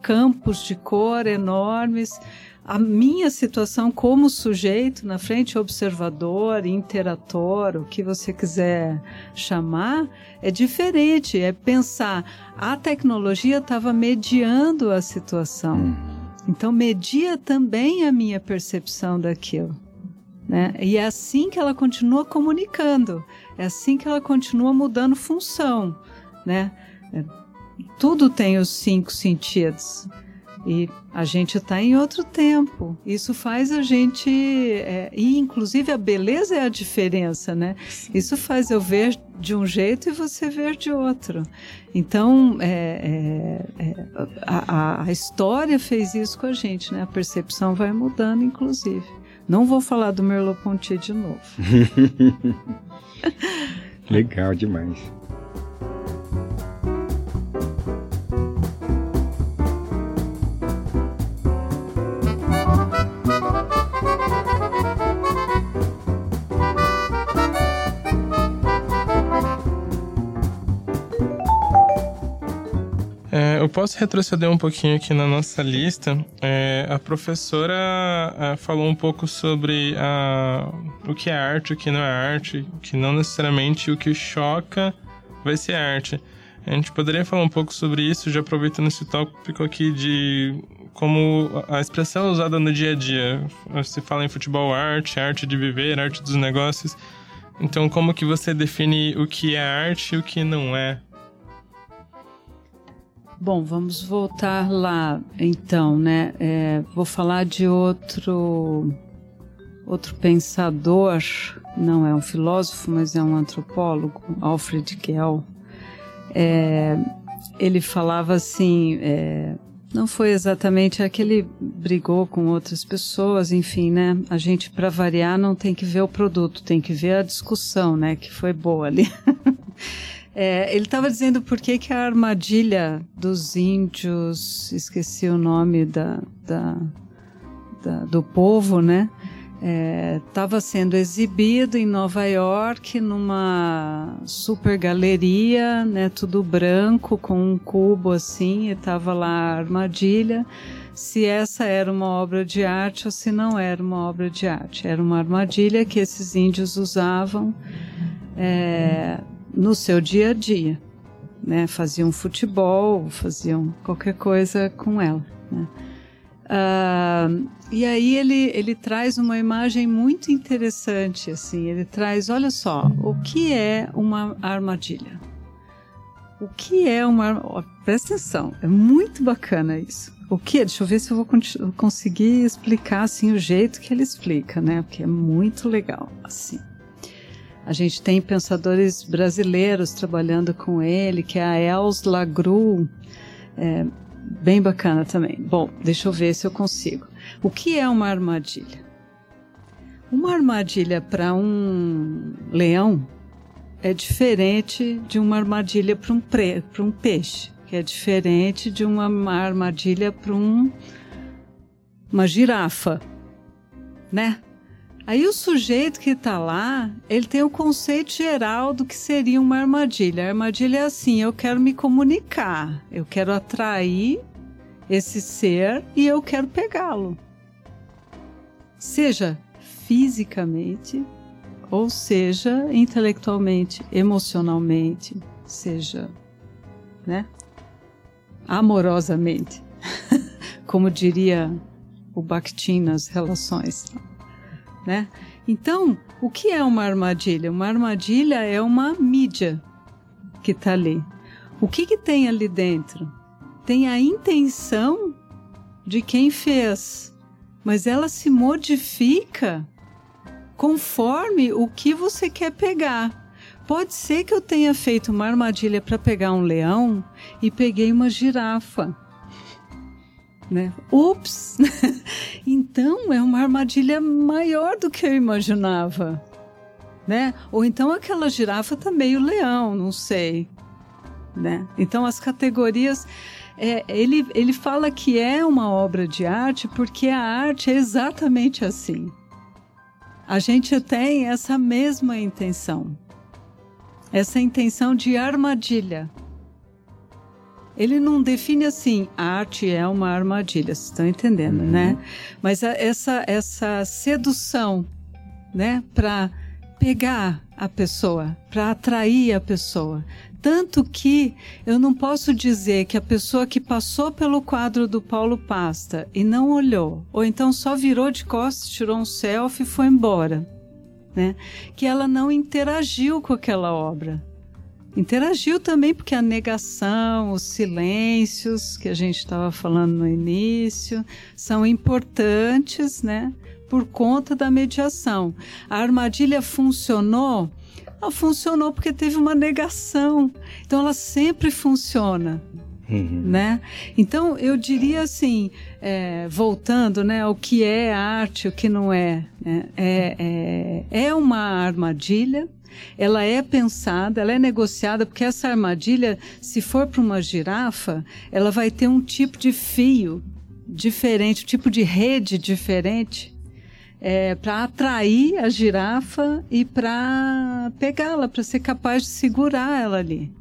campos de cor enormes. A minha situação como sujeito na frente observador, interator, o que você quiser chamar, é diferente. É pensar a tecnologia estava mediando a situação. Uhum. Então media também a minha percepção daquilo. Né? E é assim que ela continua comunicando, é assim que ela continua mudando função. Né? É, tudo tem os cinco sentidos. E a gente está em outro tempo. Isso faz a gente. É, e, inclusive, a beleza é a diferença, né? Isso faz eu ver de um jeito e você ver de outro. Então, é, é, é a, a, história fez isso com a gente, né? A percepção vai mudando, inclusive. Não vou falar do Merleau-Ponty de novo. Legal demais. Eu posso retroceder um pouquinho aqui na nossa lista. É, a professora é, falou um pouco sobre a, o que é arte, o que não é arte, que não necessariamente o que choca vai ser arte. A gente poderia falar um pouco sobre isso, já aproveitando esse tópico aqui de como a expressão usada no dia a dia. Se fala em futebol arte, arte de viver, arte dos negócios. Então, como que você define o que é arte e o que não é? Bom, vamos voltar lá então, né? É, vou falar de outro outro pensador, não é um filósofo, mas é um antropólogo, Alfred Kell. É, ele falava assim, é, não foi exatamente aquele brigou com outras pessoas, enfim, né? A gente para variar não tem que ver o produto, tem que ver a discussão, né? Que foi boa ali. É, ele estava dizendo por que, que a armadilha dos índios, esqueci o nome da, da, da do povo, né? estava é, sendo exibido em Nova York numa super galeria, né, tudo branco com um cubo assim, e estava lá a armadilha. Se essa era uma obra de arte ou se não era uma obra de arte, era uma armadilha que esses índios usavam é, no seu dia a dia, né? Faziam futebol, faziam qualquer coisa com ela. Né? Uh, e aí ele, ele traz uma imagem muito interessante, assim, ele traz, olha só, o que é uma armadilha? O que é uma... Presta atenção, é muito bacana isso. O que é? Deixa eu ver se eu vou conseguir explicar, assim, o jeito que ele explica, né? Porque é muito legal, assim. A gente tem pensadores brasileiros trabalhando com ele, que é a Els Lagru, é, bem bacana também. Bom, deixa eu ver se eu consigo. O que é uma armadilha? Uma armadilha para um leão é diferente de uma armadilha para um, um peixe, que é diferente de uma armadilha para um, uma girafa, né? Aí o sujeito que está lá, ele tem o conceito geral do que seria uma armadilha. A armadilha é assim: eu quero me comunicar, eu quero atrair esse ser e eu quero pegá-lo. Seja fisicamente, ou seja intelectualmente, emocionalmente, seja, né, amorosamente, como diria o Bakhtin nas relações, né? Então, o que é uma armadilha? Uma armadilha é uma mídia que está ali. O que, que tem ali dentro? tem a intenção de quem fez, mas ela se modifica conforme o que você quer pegar. Pode ser que eu tenha feito uma armadilha para pegar um leão e peguei uma girafa. Né? Ups! então é uma armadilha maior do que eu imaginava. Né? Ou então aquela girafa tá meio leão, não sei. Né? Então as categorias é, ele, ele fala que é uma obra de arte porque a arte é exatamente assim. A gente tem essa mesma intenção, essa intenção de armadilha. Ele não define assim, a arte é uma armadilha, vocês estão entendendo, uhum. né? Mas a, essa, essa sedução, né, para pegar a pessoa, para atrair a pessoa, tanto que eu não posso dizer que a pessoa que passou pelo quadro do Paulo Pasta e não olhou, ou então só virou de costas, tirou um selfie e foi embora, né? que ela não interagiu com aquela obra. Interagiu também porque a negação, os silêncios que a gente estava falando no início são importantes, né? Por conta da mediação. A armadilha funcionou ela funcionou porque teve uma negação. Então ela sempre funciona. Uhum. Né? Então eu diria assim, é, voltando né, ao que é arte, o que não é, né? é, é, é uma armadilha, ela é pensada, ela é negociada, porque essa armadilha, se for para uma girafa, ela vai ter um tipo de fio diferente, um tipo de rede diferente é, para atrair a girafa e para pegá-la, para ser capaz de segurar ela ali.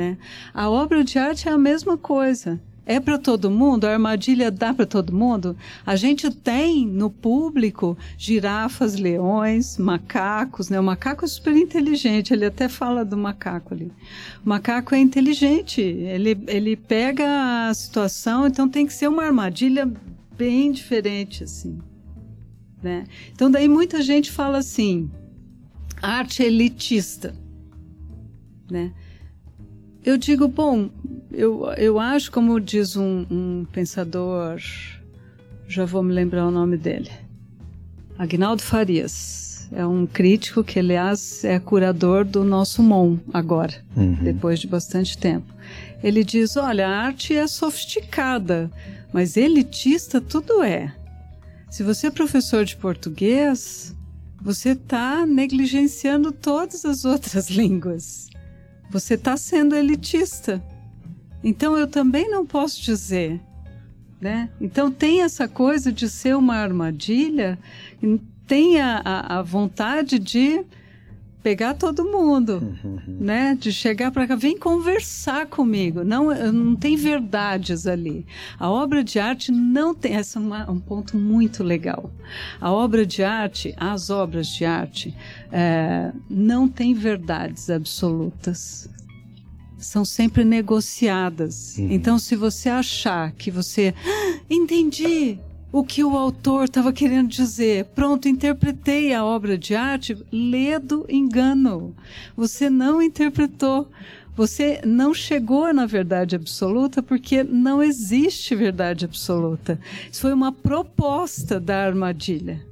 Né? A obra de arte é a mesma coisa. É para todo mundo? A armadilha dá para todo mundo? A gente tem no público girafas, leões, macacos, né? O macaco é super inteligente, ele até fala do macaco ali. O macaco é inteligente, ele, ele pega a situação, então tem que ser uma armadilha bem diferente, assim. Né? Então, daí muita gente fala assim: arte elitista. Né? Eu digo, bom, eu, eu acho, como diz um, um pensador, já vou me lembrar o nome dele, Agnaldo Farias. É um crítico que, aliás, é curador do nosso MON agora, uhum. depois de bastante tempo. Ele diz: olha, a arte é sofisticada, mas elitista tudo é. Se você é professor de português, você está negligenciando todas as outras línguas. Você está sendo elitista. Então eu também não posso dizer. Né? Então tem essa coisa de ser uma armadilha tem a, a, a vontade de pegar todo mundo, né? De chegar para cá, vem conversar comigo. Não, não tem verdades ali. A obra de arte não tem. Essa é uma, um ponto muito legal. A obra de arte, as obras de arte, é, não tem verdades absolutas. São sempre negociadas. Uhum. Então, se você achar que você ah, entendi, o que o autor estava querendo dizer. Pronto, interpretei a obra de arte, ledo engano. Você não interpretou. Você não chegou na verdade absoluta porque não existe verdade absoluta. Isso foi uma proposta da armadilha.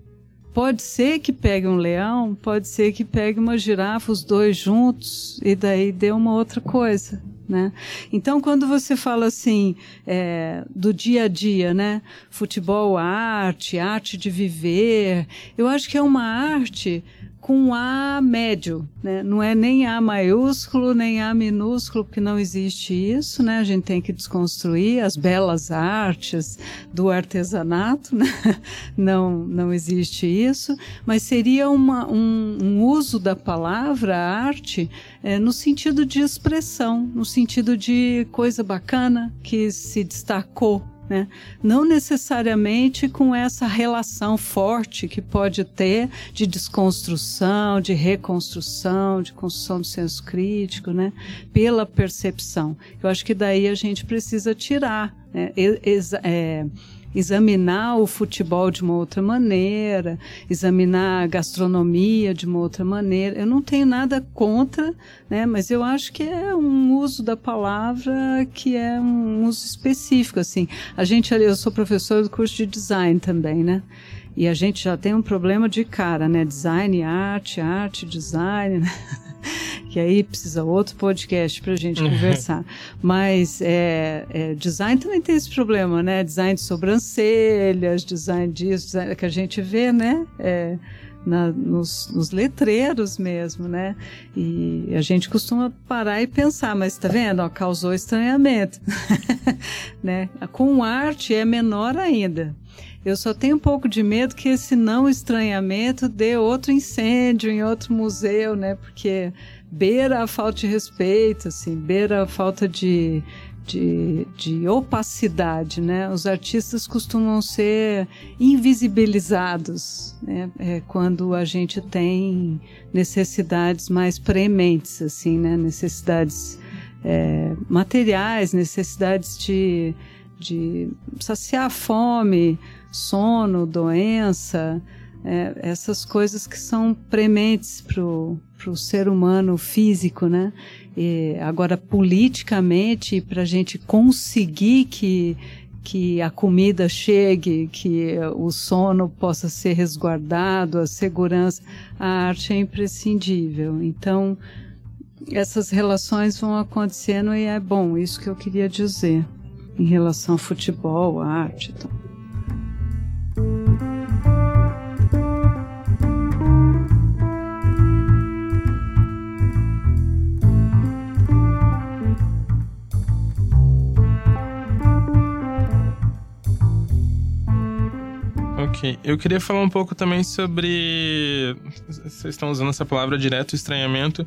Pode ser que pegue um leão, pode ser que pegue uma girafa, os dois juntos, e daí dê uma outra coisa. Né? Então, quando você fala assim é, do dia a dia, né? Futebol, arte, arte de viver, eu acho que é uma arte com A médio, né? Não é nem A maiúsculo, nem A minúsculo, porque não existe isso, né? A gente tem que desconstruir as belas artes do artesanato, né? Não, não existe isso, mas seria uma, um, um uso da palavra arte é, no sentido de expressão, no sentido de coisa bacana que se destacou né? Não necessariamente com essa relação forte que pode ter de desconstrução, de reconstrução, de construção do senso crítico, né? pela percepção. Eu acho que daí a gente precisa tirar. Né? É, examinar o futebol de uma outra maneira, examinar a gastronomia de uma outra maneira. Eu não tenho nada contra, né, mas eu acho que é um uso da palavra que é um uso específico assim. A gente eu sou professor do curso de design também, né? E a gente já tem um problema de cara, né? Design, arte, arte, design. Né? que aí precisa outro podcast para a gente conversar. Mas é, é, design também tem esse problema, né? Design de sobrancelhas, design disso, design que a gente vê, né? É, na, nos, nos, letreiros mesmo, né? E a gente costuma parar e pensar, mas está vendo? Ó, causou estranhamento, né? Com arte é menor ainda. Eu só tenho um pouco de medo que esse não estranhamento dê outro incêndio em outro museu, né? Porque beira a falta de respeito, assim, beira a falta de, de, de, opacidade, né? Os artistas costumam ser invisibilizados, né? É quando a gente tem necessidades mais prementes, assim, né? Necessidades é, materiais, necessidades de, de saciar a fome, sono, doença, é, essas coisas que são prementes para o ser humano físico, né? E agora, politicamente, para a gente conseguir que, que a comida chegue, que o sono possa ser resguardado, a segurança, a arte é imprescindível. Então, essas relações vão acontecendo e é bom, isso que eu queria dizer em relação ao futebol, à arte. Então. Ok. Eu queria falar um pouco também sobre. Vocês estão usando essa palavra direto, estranhamento.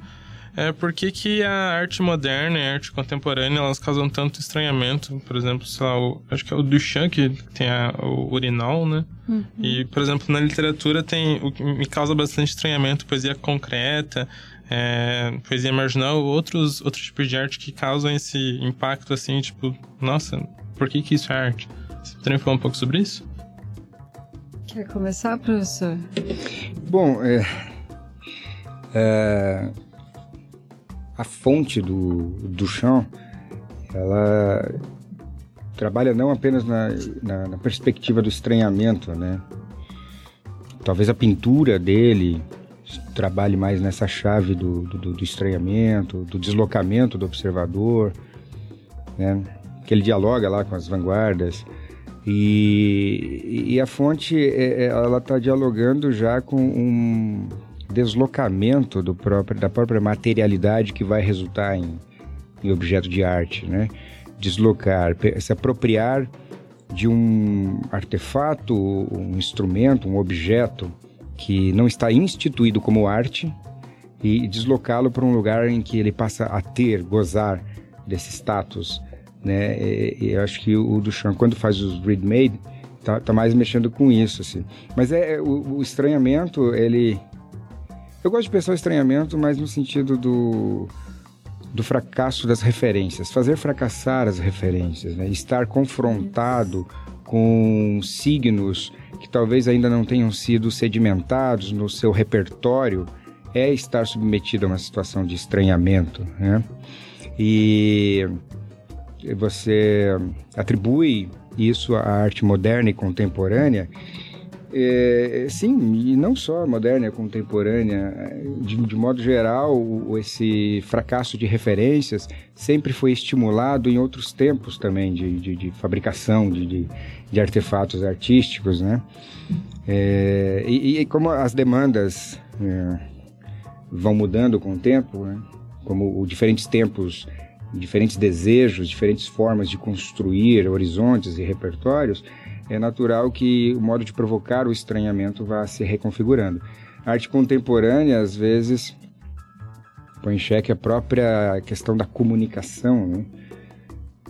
É, por que, que a arte moderna e a arte contemporânea elas causam tanto estranhamento? Por exemplo, sei lá, o, acho que é o Duchamp que tem a, o urinol, né? Uhum. E, por exemplo, na literatura tem o que me causa bastante estranhamento, poesia concreta, é, poesia marginal, outros, outros tipos de arte que causam esse impacto assim, tipo, nossa, por que, que isso é arte? Você poderia falar um pouco sobre isso? Quer começar, professor? Bom, é, é, a fonte do, do chão, ela trabalha não apenas na, na, na, perspectiva do estranhamento, né? Talvez a pintura dele trabalhe mais nessa chave do, do, do estranhamento, do deslocamento do observador, né? Que ele dialoga lá com as vanguardas. E, e a fonte, é, é ela está dialogando já com um deslocamento do próprio, da própria materialidade que vai resultar em, em objeto de arte, né? Deslocar, se apropriar de um artefato, um instrumento, um objeto que não está instituído como arte e deslocá-lo para um lugar em que ele passa a ter, gozar desse status, né? E, e eu acho que o Duchamp, quando faz os read-made, tá, tá, mais mexendo com isso, assim. Mas é, é o, o estranhamento, ele... Eu gosto de pensar o estranhamento, mas no sentido do do fracasso das referências, fazer fracassar as referências, né? estar confrontado com signos que talvez ainda não tenham sido sedimentados no seu repertório, é estar submetido a uma situação de estranhamento, né? E você atribui isso à arte moderna e contemporânea é, sim, e não só moderna e contemporânea, de, de, modo geral, esse fracasso de referências sempre foi estimulado em outros tempos também de, de, de fabricação de, de, artefatos artísticos, né? É, e, e, como as demandas é, vão mudando com o tempo, né? como diferentes tempos, diferentes desejos, diferentes formas de construir horizontes e repertórios, é natural que o modo de provocar o estranhamento vá se reconfigurando. A arte contemporânea, às vezes, põe em xeque a própria questão da comunicação. Né?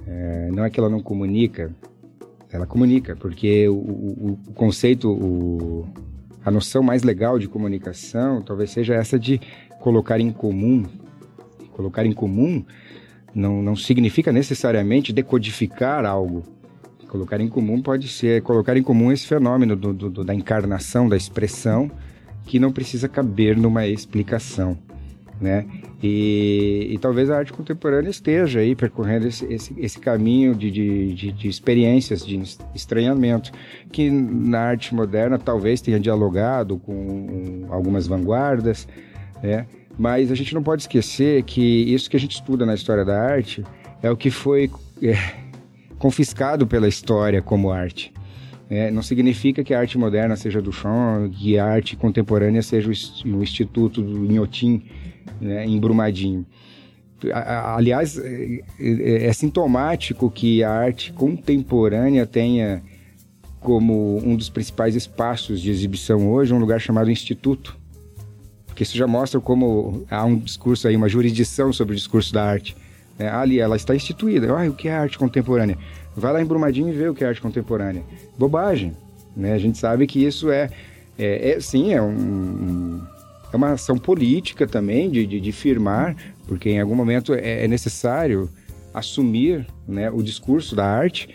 É, não é que ela não comunica, ela comunica, porque o, o, o conceito, o, a noção mais legal de comunicação talvez seja essa de colocar em comum. Colocar em comum não, não significa necessariamente decodificar algo Colocar em comum pode ser colocar em comum esse fenômeno do, do, da encarnação, da expressão, que não precisa caber numa explicação. Né? E, e, talvez a arte contemporânea esteja aí percorrendo esse, esse, esse caminho de, de, de, de, experiências, de estranhamento, que na arte moderna talvez tenha dialogado com algumas vanguardas, né? Mas a gente não pode esquecer que isso que a gente estuda na história da arte é o que foi é, confiscado pela história como arte. É, não significa que a arte moderna seja chão, que a arte contemporânea seja o Instituto do Inhotim, né, em Brumadinho. Aliás, é, é, é sintomático que a arte contemporânea tenha como um dos principais espaços de exibição hoje um lugar chamado Instituto. Isso já mostra como há um discurso aí, uma jurisdição sobre o discurso da arte. É, ali ela está instituída. Ah, o que é arte contemporânea? Vai lá em Brumadinho e vê o que é arte contemporânea. Bobagem. Né? A gente sabe que isso é, é, é sim, é, um, é uma ação política também de, de, de firmar, porque em algum momento é, é necessário assumir né, o discurso da arte.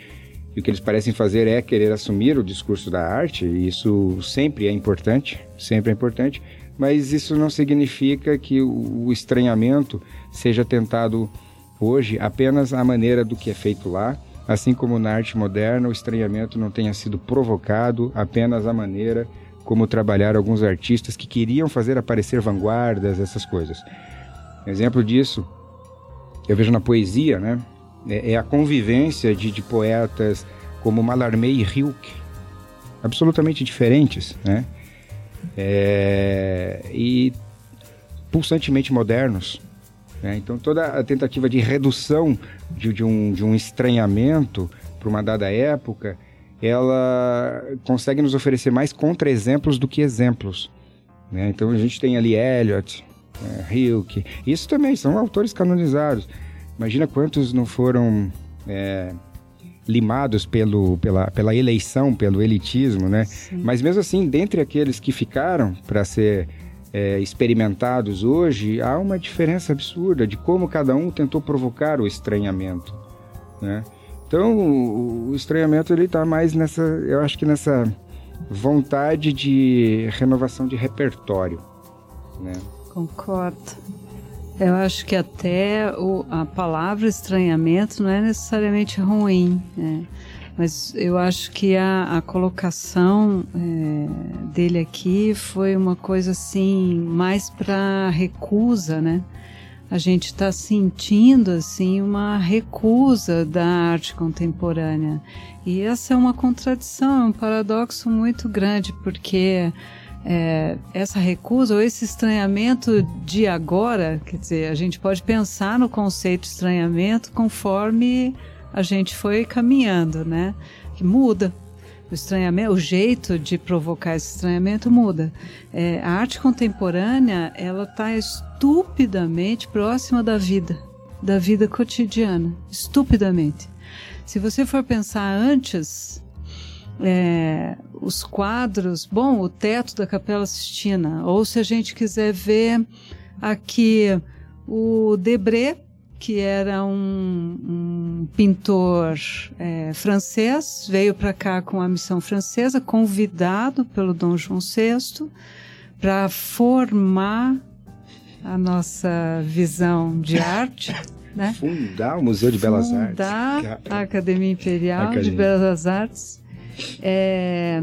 E o que eles parecem fazer é querer assumir o discurso da arte, e isso sempre é importante, sempre é importante, mas isso não significa que o, estranhamento seja tentado hoje apenas a maneira do que é feito lá, assim como na arte moderna o estranhamento não tenha sido provocado apenas a maneira como trabalharam alguns artistas que queriam fazer aparecer vanguardas, essas coisas. exemplo disso eu vejo na poesia, né? É, é a convivência de, de poetas como Mallarmé e Rilke, absolutamente diferentes, né? É, e pulsantemente modernos, né? Então, toda a tentativa de redução de, de um, de um estranhamento para uma dada época, ela consegue nos oferecer mais contra-exemplos do que exemplos. Né? Então, a gente tem ali Eliot, é, Hilke, isso também são autores canonizados. Imagina quantos não foram é, limados pelo, pela, pela eleição, pelo elitismo, né? Sim. Mas mesmo assim, dentre aqueles que ficaram para ser é, experimentados hoje, há uma diferença absurda de como cada um tentou provocar o estranhamento, né? Então, o, o estranhamento ele está mais nessa, eu acho que nessa vontade de renovação de repertório, né? Concordo. Eu acho que até o, a palavra estranhamento não é necessariamente ruim, né? Mas eu acho que a, a colocação é, dele aqui foi uma coisa assim, mais para recusa, né? A gente está sentindo assim uma recusa da arte contemporânea. E essa é uma contradição, é um paradoxo muito grande, porque é, essa recusa ou esse estranhamento de agora, quer dizer, a gente pode pensar no conceito de estranhamento conforme a gente foi caminhando, né? Que muda. O estranhamento, o jeito de provocar esse estranhamento muda. É, a arte contemporânea, ela está estupidamente próxima da vida, da vida cotidiana, estupidamente. Se você for pensar antes, é, os quadros, bom, o teto da Capela Sistina, ou se a gente quiser ver aqui o Debré, que era um, um pintor é, francês, veio para cá com a missão francesa, convidado pelo Dom João VI para formar a nossa visão de arte. Né? Fundar o Museu de Belas Artes. Fundar a Academia Imperial Academia. de Belas Artes. É,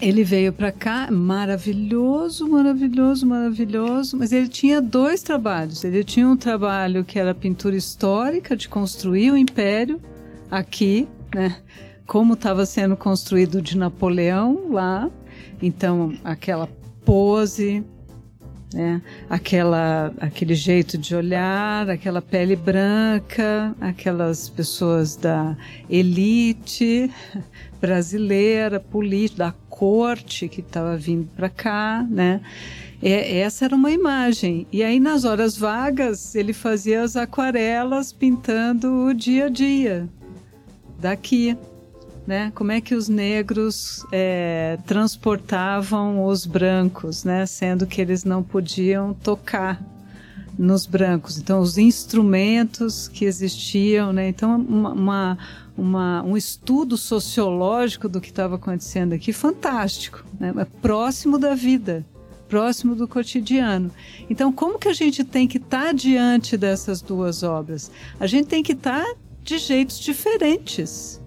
ele veio para cá, maravilhoso, maravilhoso, maravilhoso, mas ele tinha dois trabalhos. Ele tinha um trabalho que era pintura histórica, de construir o império aqui, né? Como estava sendo construído de Napoleão lá. Então, aquela pose, né? Aquela, aquele jeito de olhar, aquela pele branca, aquelas pessoas da elite brasileira, política, da corte que estava vindo para cá, né? É, essa era uma imagem. E aí, nas horas vagas, ele fazia as aquarelas pintando o dia a dia daqui. Né? Como é que os negros é, transportavam os brancos, né? Sendo que eles não podiam tocar nos brancos. Então, os instrumentos que existiam, né? Então, uma, uma uma, um estudo sociológico do que estava acontecendo aqui fantástico, né? próximo da vida, próximo do cotidiano. Então, como que a gente tem que estar tá diante dessas duas obras? A gente tem que estar tá de jeitos diferentes.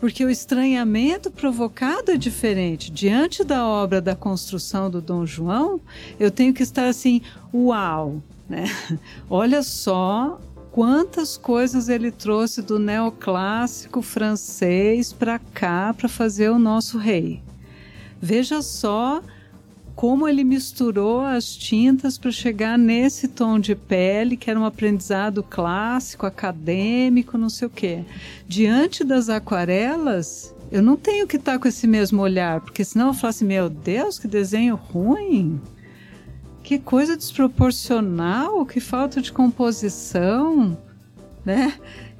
Porque o estranhamento provocado é diferente. Diante da obra da construção do Dom João, eu tenho que estar assim, uau, né? Olha só quantas coisas ele trouxe do neoclássico francês para cá para fazer o nosso rei. Veja só como ele misturou as tintas para chegar nesse tom de pele, que era um aprendizado clássico, acadêmico, não sei o quê. Diante das aquarelas, eu não tenho que estar tá com esse mesmo olhar, porque senão eu falo assim: meu Deus, que desenho ruim! que coisa desproporcional, que falta de composição, né?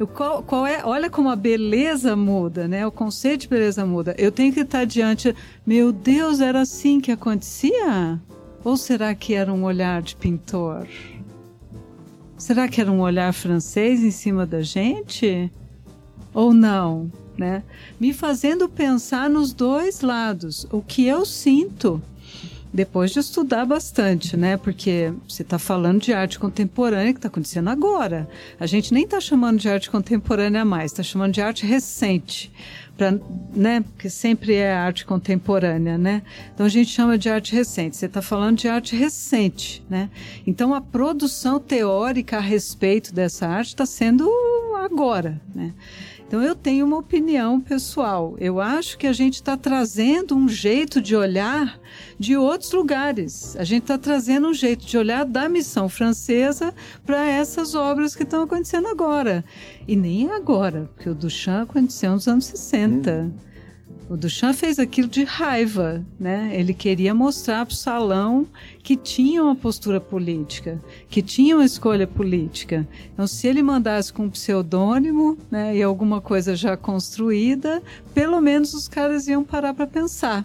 Qual, qual, é? Olha como a beleza muda, né? O conceito de beleza muda. Eu tenho que estar diante, meu Deus, era assim que acontecia? Ou será que era um olhar de pintor? Será que era um olhar francês em cima da gente? Ou não, né? Me fazendo pensar nos dois lados, o que eu sinto depois de estudar bastante, né? Porque você está falando de arte contemporânea que está acontecendo agora. A gente nem está chamando de arte contemporânea mais, está chamando de arte recente, pra, né? Porque sempre é arte contemporânea, né? Então a gente chama de arte recente. Você está falando de arte recente, né? Então a produção teórica a respeito dessa arte está sendo agora, né? Então eu tenho uma opinião pessoal. Eu acho que a gente está trazendo um jeito de olhar de outros lugares. A gente está trazendo um jeito de olhar da missão francesa para essas obras que estão acontecendo agora. E nem agora, porque o Duchamp aconteceu nos anos 60. Hum. O Duchamp fez aquilo de raiva, né? Ele queria mostrar para o salão que tinha uma postura política, que tinha uma escolha política. Então, se ele mandasse com um pseudônimo, né, e alguma coisa já construída, pelo menos os caras iam parar para pensar.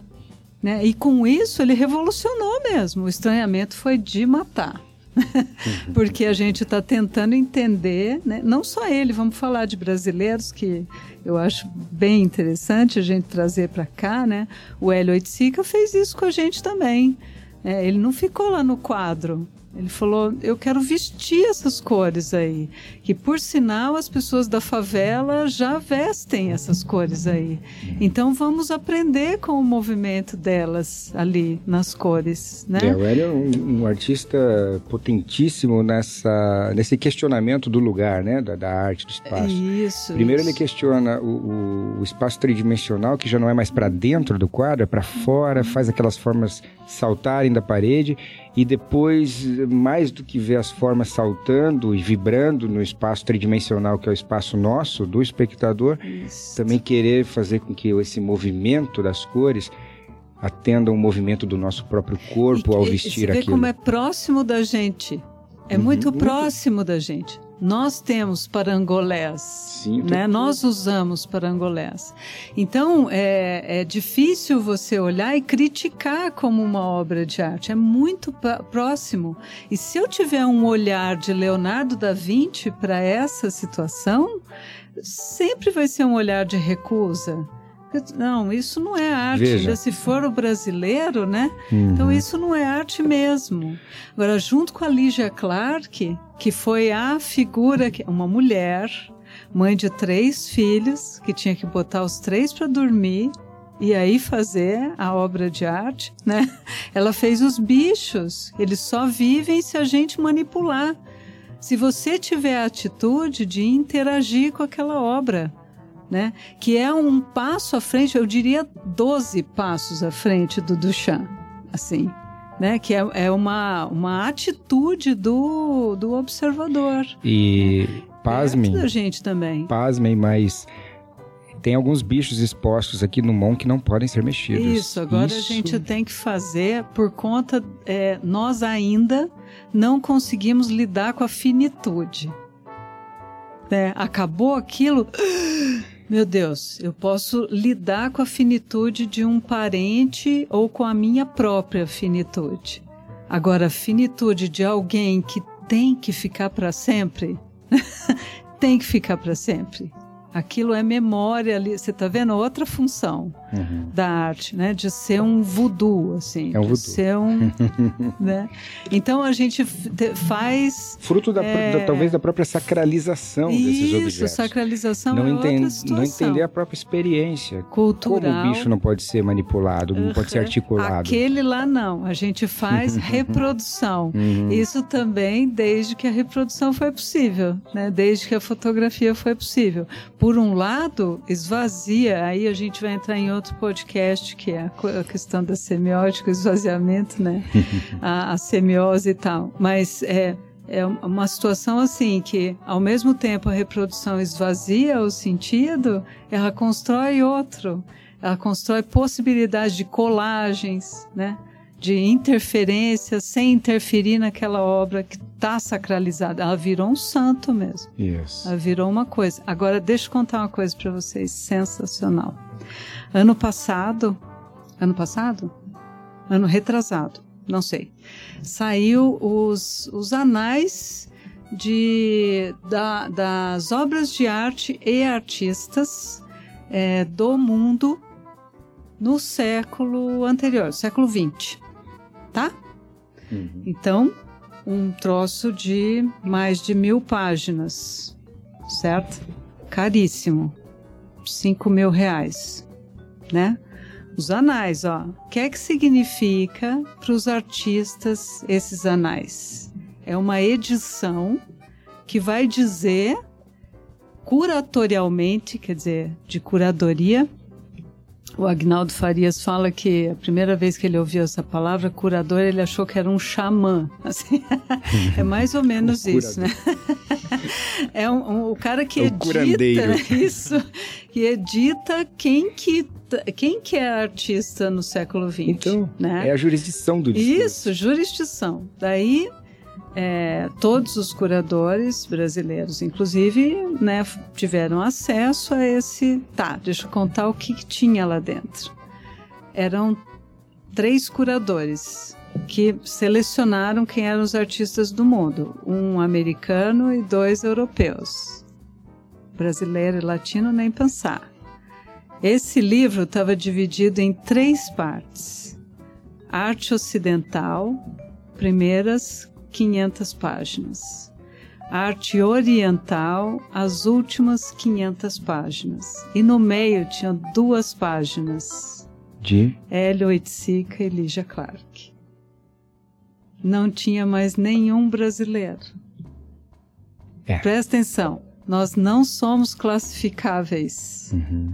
Né? E com isso ele revolucionou mesmo. O estranhamento foi de matar. porque a gente está tentando entender, né? não só ele, vamos falar de brasileiros que eu acho bem interessante a gente trazer para cá, né? O Hélio Oiticica fez isso com a gente também. É, ele não ficou lá no quadro, ele falou: eu quero vestir essas cores aí. Que por sinal as pessoas da favela já vestem essas cores aí. Então vamos aprender com o movimento delas ali nas cores, né? É, o Hélio é um, um, artista potentíssimo nessa, nesse questionamento do lugar, né? Da, da arte, do espaço. Isso. Primeiro isso. ele questiona o, o, o espaço tridimensional que já não é mais para dentro do quadro, é para fora, faz aquelas formas saltarem da parede e depois, mais do que ver as formas saltando e vibrando no espaço tridimensional que é o espaço nosso, do espectador, Isso. também querer fazer com que esse movimento das cores atenda o movimento do nosso próprio corpo E- ao e- vestir você vê aquilo. como é próximo da gente. É Uhum, muito muito. próximo da gente. Nós temos parangolés. Sim, né? Nós usamos parangolés. Então, é, é difícil você olhar e criticar como uma obra de arte. É muito próximo. E se eu tiver um olhar de Leonardo da Vinci para essa situação, sempre vai ser um olhar de recusa. Não, isso não é arte. Veja. Se for o brasileiro, né? Uhum. Então isso não é arte mesmo. Agora, junto com a Lígia Clark, que foi a figura, que uma mulher, mãe de três filhos, que tinha que botar os três para dormir e aí fazer a obra de arte, né? Ela fez os bichos. Eles só vivem se a gente manipular. Se você tiver a atitude de interagir com aquela obra, né? Que é um passo à frente, eu diria 12 passos à frente do Duchamp, assim, né? Que é, é uma, uma atitude do, do observador. E pasmem, Perto da gente também. pasmem, mas tem alguns bichos expostos aqui no Mon que não podem ser mexidos. Isso, agora Isso- a gente tem que fazer por conta, é, nós ainda não conseguimos lidar com a finitude. Né? Acabou aquilo, meu Deus, eu posso lidar com a finitude de um parente ou com a minha própria finitude. Agora, a finitude de alguém que tem que ficar para sempre, tem que ficar para sempre. Aquilo é memória ali, você está vendo outra função Uhum. da arte, né? De ser um voodoo, assim. É um de voodoo. ser um, né? Então a gente faz Fruto da, É. da- talvez da própria sacralização desses isso, objetos. sacralização não, é outra situação. não entender a própria experiência. cultural. Como o bicho não pode ser manipulado, não pode ser Uhum. articulado. Aquele lá não, a gente faz reprodução. Uhum. Isso também desde que a reprodução foi possível, né? Desde que a fotografia foi possível. Por um lado, esvazia, aí a gente vai entrar em outro podcast que é a questão da semiótica, o esvaziamento, né? a, a semiose e tal. Mas é é uma situação assim que, ao mesmo tempo, a reprodução esvazia o sentido, ela constrói outro. Ela constrói possibilidades de colagens, né? De interferência sem interferir naquela obra que está sacralizada. Ela virou um santo mesmo. Ela virou uma coisa. Agora, deixa eu contar uma coisa para vocês, sensacional. Ano passado, ano passado? Ano retrasado, não sei. Saiu os, os anais de, da- das obras de arte e artistas eh, do mundo no século anterior, século XX, tá? Uhum. Então, um troço de mais de mil páginas, certo? Caríssimo. Cinco mil reais, né? Os anais, ó. O que é que significa para os artistas esses anais? É uma edição que vai dizer curatorialmente, quer dizer, de curadoria, o Agnaldo Farias fala que a primeira vez que ele ouviu essa palavra, curador, ele achou que era um xamã. Assim, é mais ou menos isso, né? É um, um- o cara que É o edita curandeiro. isso, que edita quem que, quem que é artista no século XX. Então, né? é a jurisdição do discurso. Isso, jurisdição. Daí, é, todos os curadores brasileiros, inclusive, né, tiveram acesso a esse. Tá, deixa eu contar o que, que tinha lá dentro. Eram três curadores que selecionaram quem eram os artistas do mundo: um americano e dois europeus. Brasileiro e latino, nem pensar. Esse livro estava dividido em três partes arte ocidental, primeiras 500 páginas. Arte oriental, as últimas 500 páginas. E no meio tinha duas páginas. De Hélio Oiticica e Lígia Clark. Não tinha mais nenhum brasileiro. É. Presta atenção, nós não somos classificáveis. Uhum.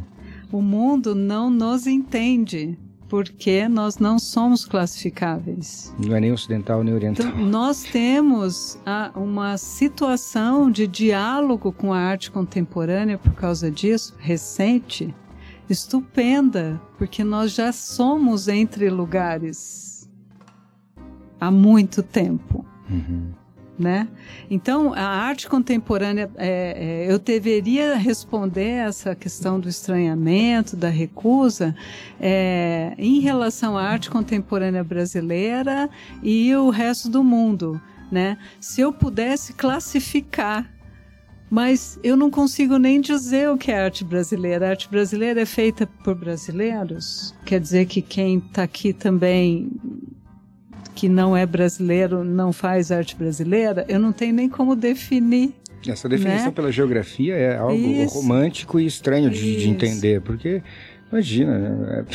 O mundo não nos entende. Porque nós não somos classificáveis. Não é nem ocidental nem oriental. Então, nós temos a, uma situação de diálogo com a arte contemporânea por causa disso, recente, estupenda, porque nós já somos entre lugares há muito tempo. Uhum. Né? Então, a arte contemporânea, é, é, eu deveria responder essa questão do estranhamento, da recusa, é, em relação à arte contemporânea brasileira e o resto do mundo. Né? Se eu pudesse classificar mas eu não consigo nem dizer o que é arte brasileira. A arte brasileira é feita por brasileiros? Quer dizer que quem está aqui também, que não é brasileiro, não faz arte brasileira? Eu não tenho nem como definir. Essa definição né? pela geografia é algo Isso. romântico e estranho de, de entender, porque imagina, né?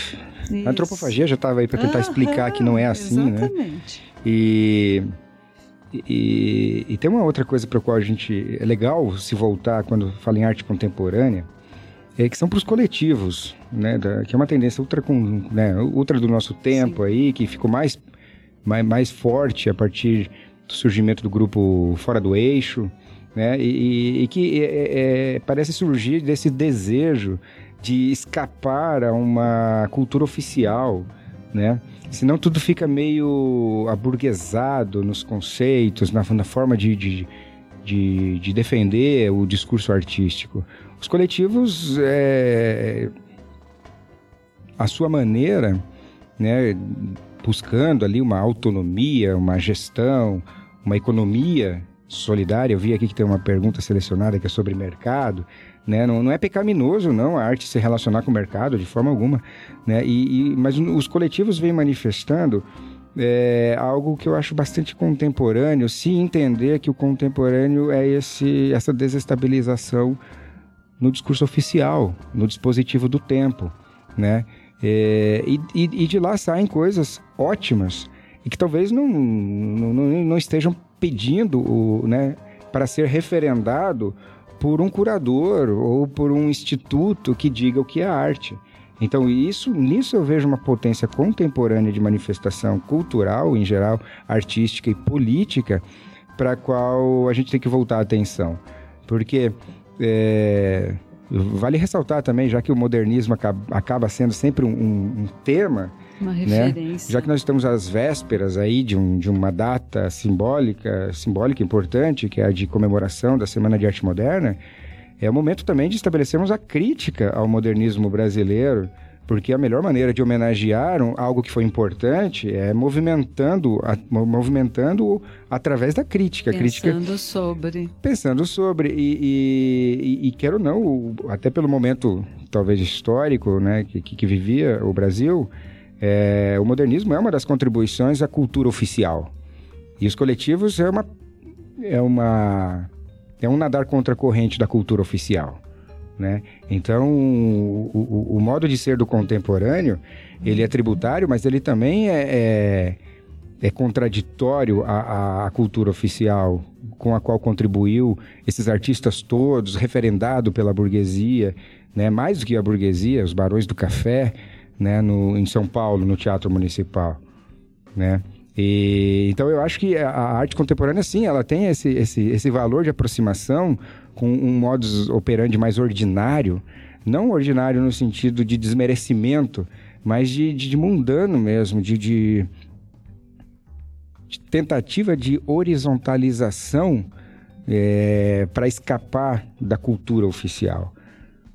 a antropofagia já estava aí para tentar explicar que não é assim, né? Exatamente. E, e, e tem uma outra coisa para qual a gente é legal se voltar quando fala em arte contemporânea, é que são para os coletivos, né, da- que é uma tendência ultra, com, né, ultra do nosso tempo aí, que ficou mais, mais, mais forte a partir do surgimento do grupo Fora do Eixo, né, e, e- e que é- é- parece surgir desse desejo de escapar a uma cultura oficial, né? Senão tudo fica meio aburguesado nos conceitos, na, na forma de, de, de, de defender o discurso artístico. Os coletivos, é, a sua maneira, né, buscando ali uma autonomia, uma gestão, uma economia solidária. Eu vi aqui que tem uma pergunta selecionada que é sobre mercado. Né? Não, não é pecaminoso, não, a arte se relacionar com o mercado de forma alguma. Né? E, e- mas os coletivos vêm manifestando é, algo que eu acho bastante contemporâneo, se entender que o contemporâneo é esse, essa desestabilização no discurso oficial, no dispositivo do tempo, né? É, e, e- e de lá saem coisas ótimas e que talvez não, não, não- estejam pedindo o, né, para ser referendado por um curador ou por um instituto que diga o que é arte. Então, isso, nisso eu vejo uma potência contemporânea de manifestação cultural, em geral, artística e política, para a qual a gente tem que voltar a atenção. Porque é, vale ressaltar também, já que o modernismo acaba, acaba sendo sempre um- um tema, Uma né? referência. já que nós estamos às vésperas aí de, um- de uma data simbólica, simbólica importante, que é a de comemoração da Semana de Arte Moderna, é o momento também de estabelecermos a crítica ao modernismo brasileiro, porque a melhor maneira de homenagear algo que foi importante é movimentando, a- mo- movimentando através da crítica. A crítica Pensando sobre. pensando sobre e, e, e- quero não até pelo momento talvez histórico né que, que vivia o Brasil é, o modernismo é uma das contribuições à cultura oficial e os coletivos é uma é uma é um nadar contra a corrente da cultura oficial né então o, o, o modo de ser do contemporâneo ele é tributário mas ele também é, é é contraditório à, à- cultura oficial com a qual contribuiu esses artistas todos, referendado pela burguesia, né? mais do que a burguesia, os barões do café, né? no, em São Paulo, no Teatro Municipal. Né? E, então eu acho que a, arte contemporânea, sim, ela tem esse, esse, esse valor de aproximação com um modus operandi mais ordinário, não ordinário no sentido de desmerecimento, mas de, de, de mundano mesmo, de, de, de tentativa de horizontalização para escapar da cultura oficial.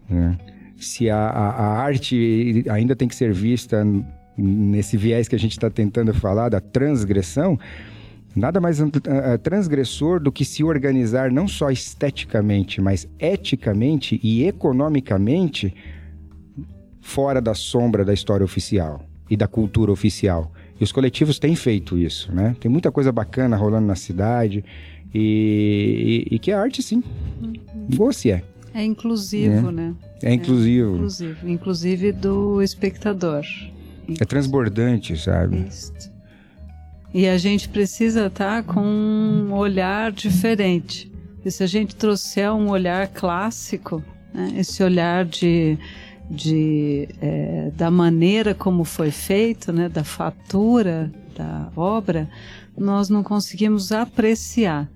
né? Se a, a, a arte ainda tem que ser vista nesse viés que a gente está tentando falar, da transgressão, nada mais transgressor do que se organizar não só esteticamente, mas eticamente e economicamente fora da sombra da história oficial e da cultura oficial. E os coletivos têm feito isso, né? Tem muita coisa bacana rolando na cidade e, e, e que a arte, sim, boa se é. É inclusivo, né? É inclusivo. É inclusivo, inclusive do espectador. É transbordante, sabe? Isso. E a gente precisa estar com um olhar diferente. E se a gente trouxer um olhar clássico, né, esse olhar de, de, é, da maneira como foi feito, né, da fatura da obra, nós não conseguimos apreciar.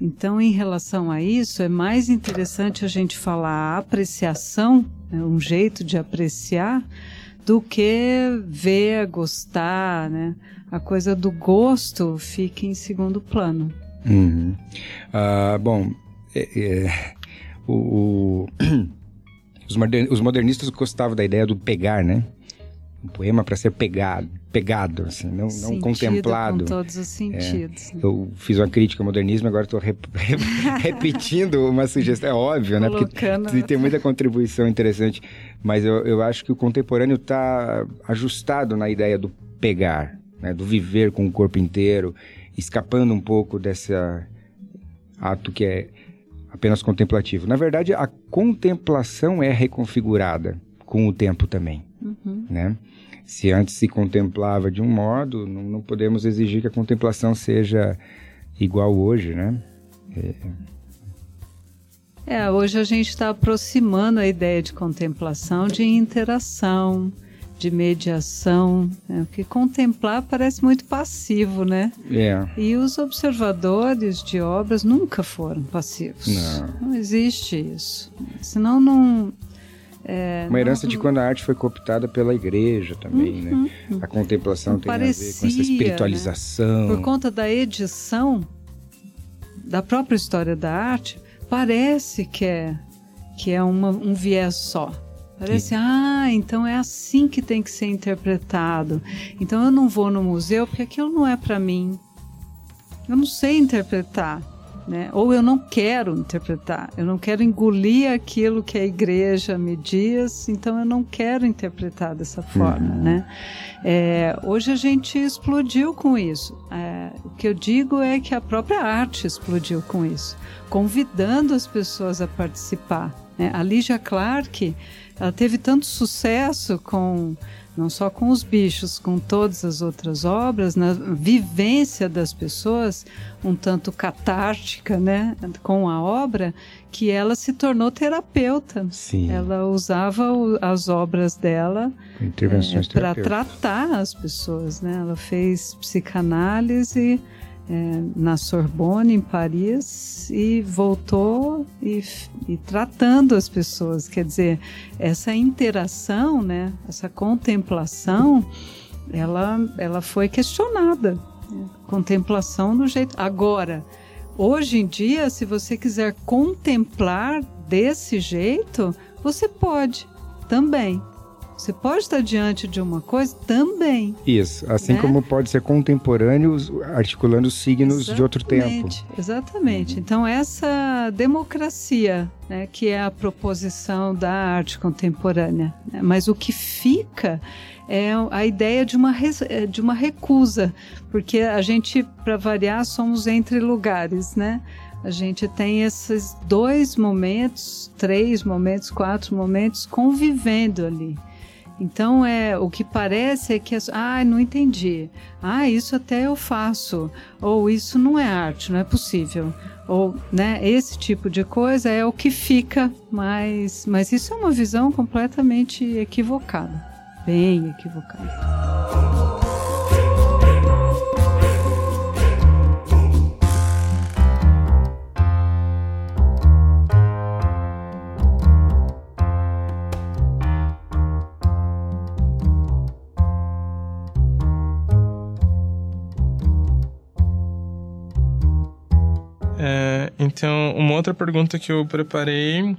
Então, em relação a isso, é mais interessante a gente falar a apreciação, né, um jeito de apreciar, do que ver, gostar, né? A coisa do gosto fica em segundo plano. Uhum. Uh, bom, é, é, o, o os modernistas gostavam da ideia do pegar, né? Um poema para ser pegado, pegado, assim, não, não contemplado. Com todos os sentidos. É, eu fiz uma crítica ao modernismo, agora estou rep repetindo uma sugestão. É óbvio, né? Porque né? tem muita contribuição interessante. Mas eu, eu acho que o contemporâneo está ajustado na ideia do pegar, né? do viver com o corpo inteiro, escapando um pouco desse ato que é apenas contemplativo. Na verdade, a contemplação é reconfigurada com o tempo também, uhum. né? Se antes se contemplava de um modo, não, não, podemos exigir que a contemplação seja igual hoje, né? É, é hoje a gente está aproximando a ideia de contemplação de interação, de mediação, né? porque contemplar parece muito passivo, né? É. E os observadores de obras nunca foram passivos. Não, não existe isso. Senão não. É, Uma herança não, de quando a arte foi cooptada pela igreja também, né? uhum, né? A contemplação tem parecia, a ver com essa espiritualização. Né? Por conta da edição da própria história da arte, parece que é, que é uma, um viés só. Parece, Sim. ah, então é assim que tem que ser interpretado. Então eu não vou no museu porque aquilo não é para mim. Eu não sei interpretar, né? Ou eu não quero interpretar. Eu não quero engolir aquilo que a igreja me diz. Então eu não quero interpretar dessa forma, uhum. né? É, hoje a gente explodiu com isso. É, o que eu digo é que a própria arte explodiu com isso, convidando as pessoas a participar. Né? A Lígia Clark ela teve tanto sucesso com não só com os bichos, com todas as outras obras, na vivência das pessoas, um tanto catártica, né, com a obra, que ela se tornou terapeuta. Sim. Ela usava o, as obras dela é, para tratar as pessoas, né? Ela fez psicanálise é, na Sorbonne, em Paris, e voltou e, e, tratando as pessoas. Quer dizer, essa interação, né, essa contemplação, ela, ela foi questionada. Né? Contemplação do jeito. Agora, hoje em dia, se você quiser contemplar desse jeito, você pode também. Você pode estar diante de uma coisa também. Isso, assim né? como pode ser contemporâneo, articulando signos exatamente, de outro tempo. Exatamente. Uhum. Então, essa democracia, né, que é a proposição da arte contemporânea. Né? Mas o que fica é a ideia de uma, de uma recusa, porque a gente, para variar, somos entre lugares, né? A gente tem esses dois momentos, três momentos, quatro momentos convivendo ali. Então é o que parece é que ah, não entendi. Ah, isso até eu faço. Ou isso não é arte, não é possível. Ou, né, esse tipo de coisa é o que fica, mas mas isso é uma visão completamente equivocada. Bem equivocada. Então, uma outra pergunta que eu preparei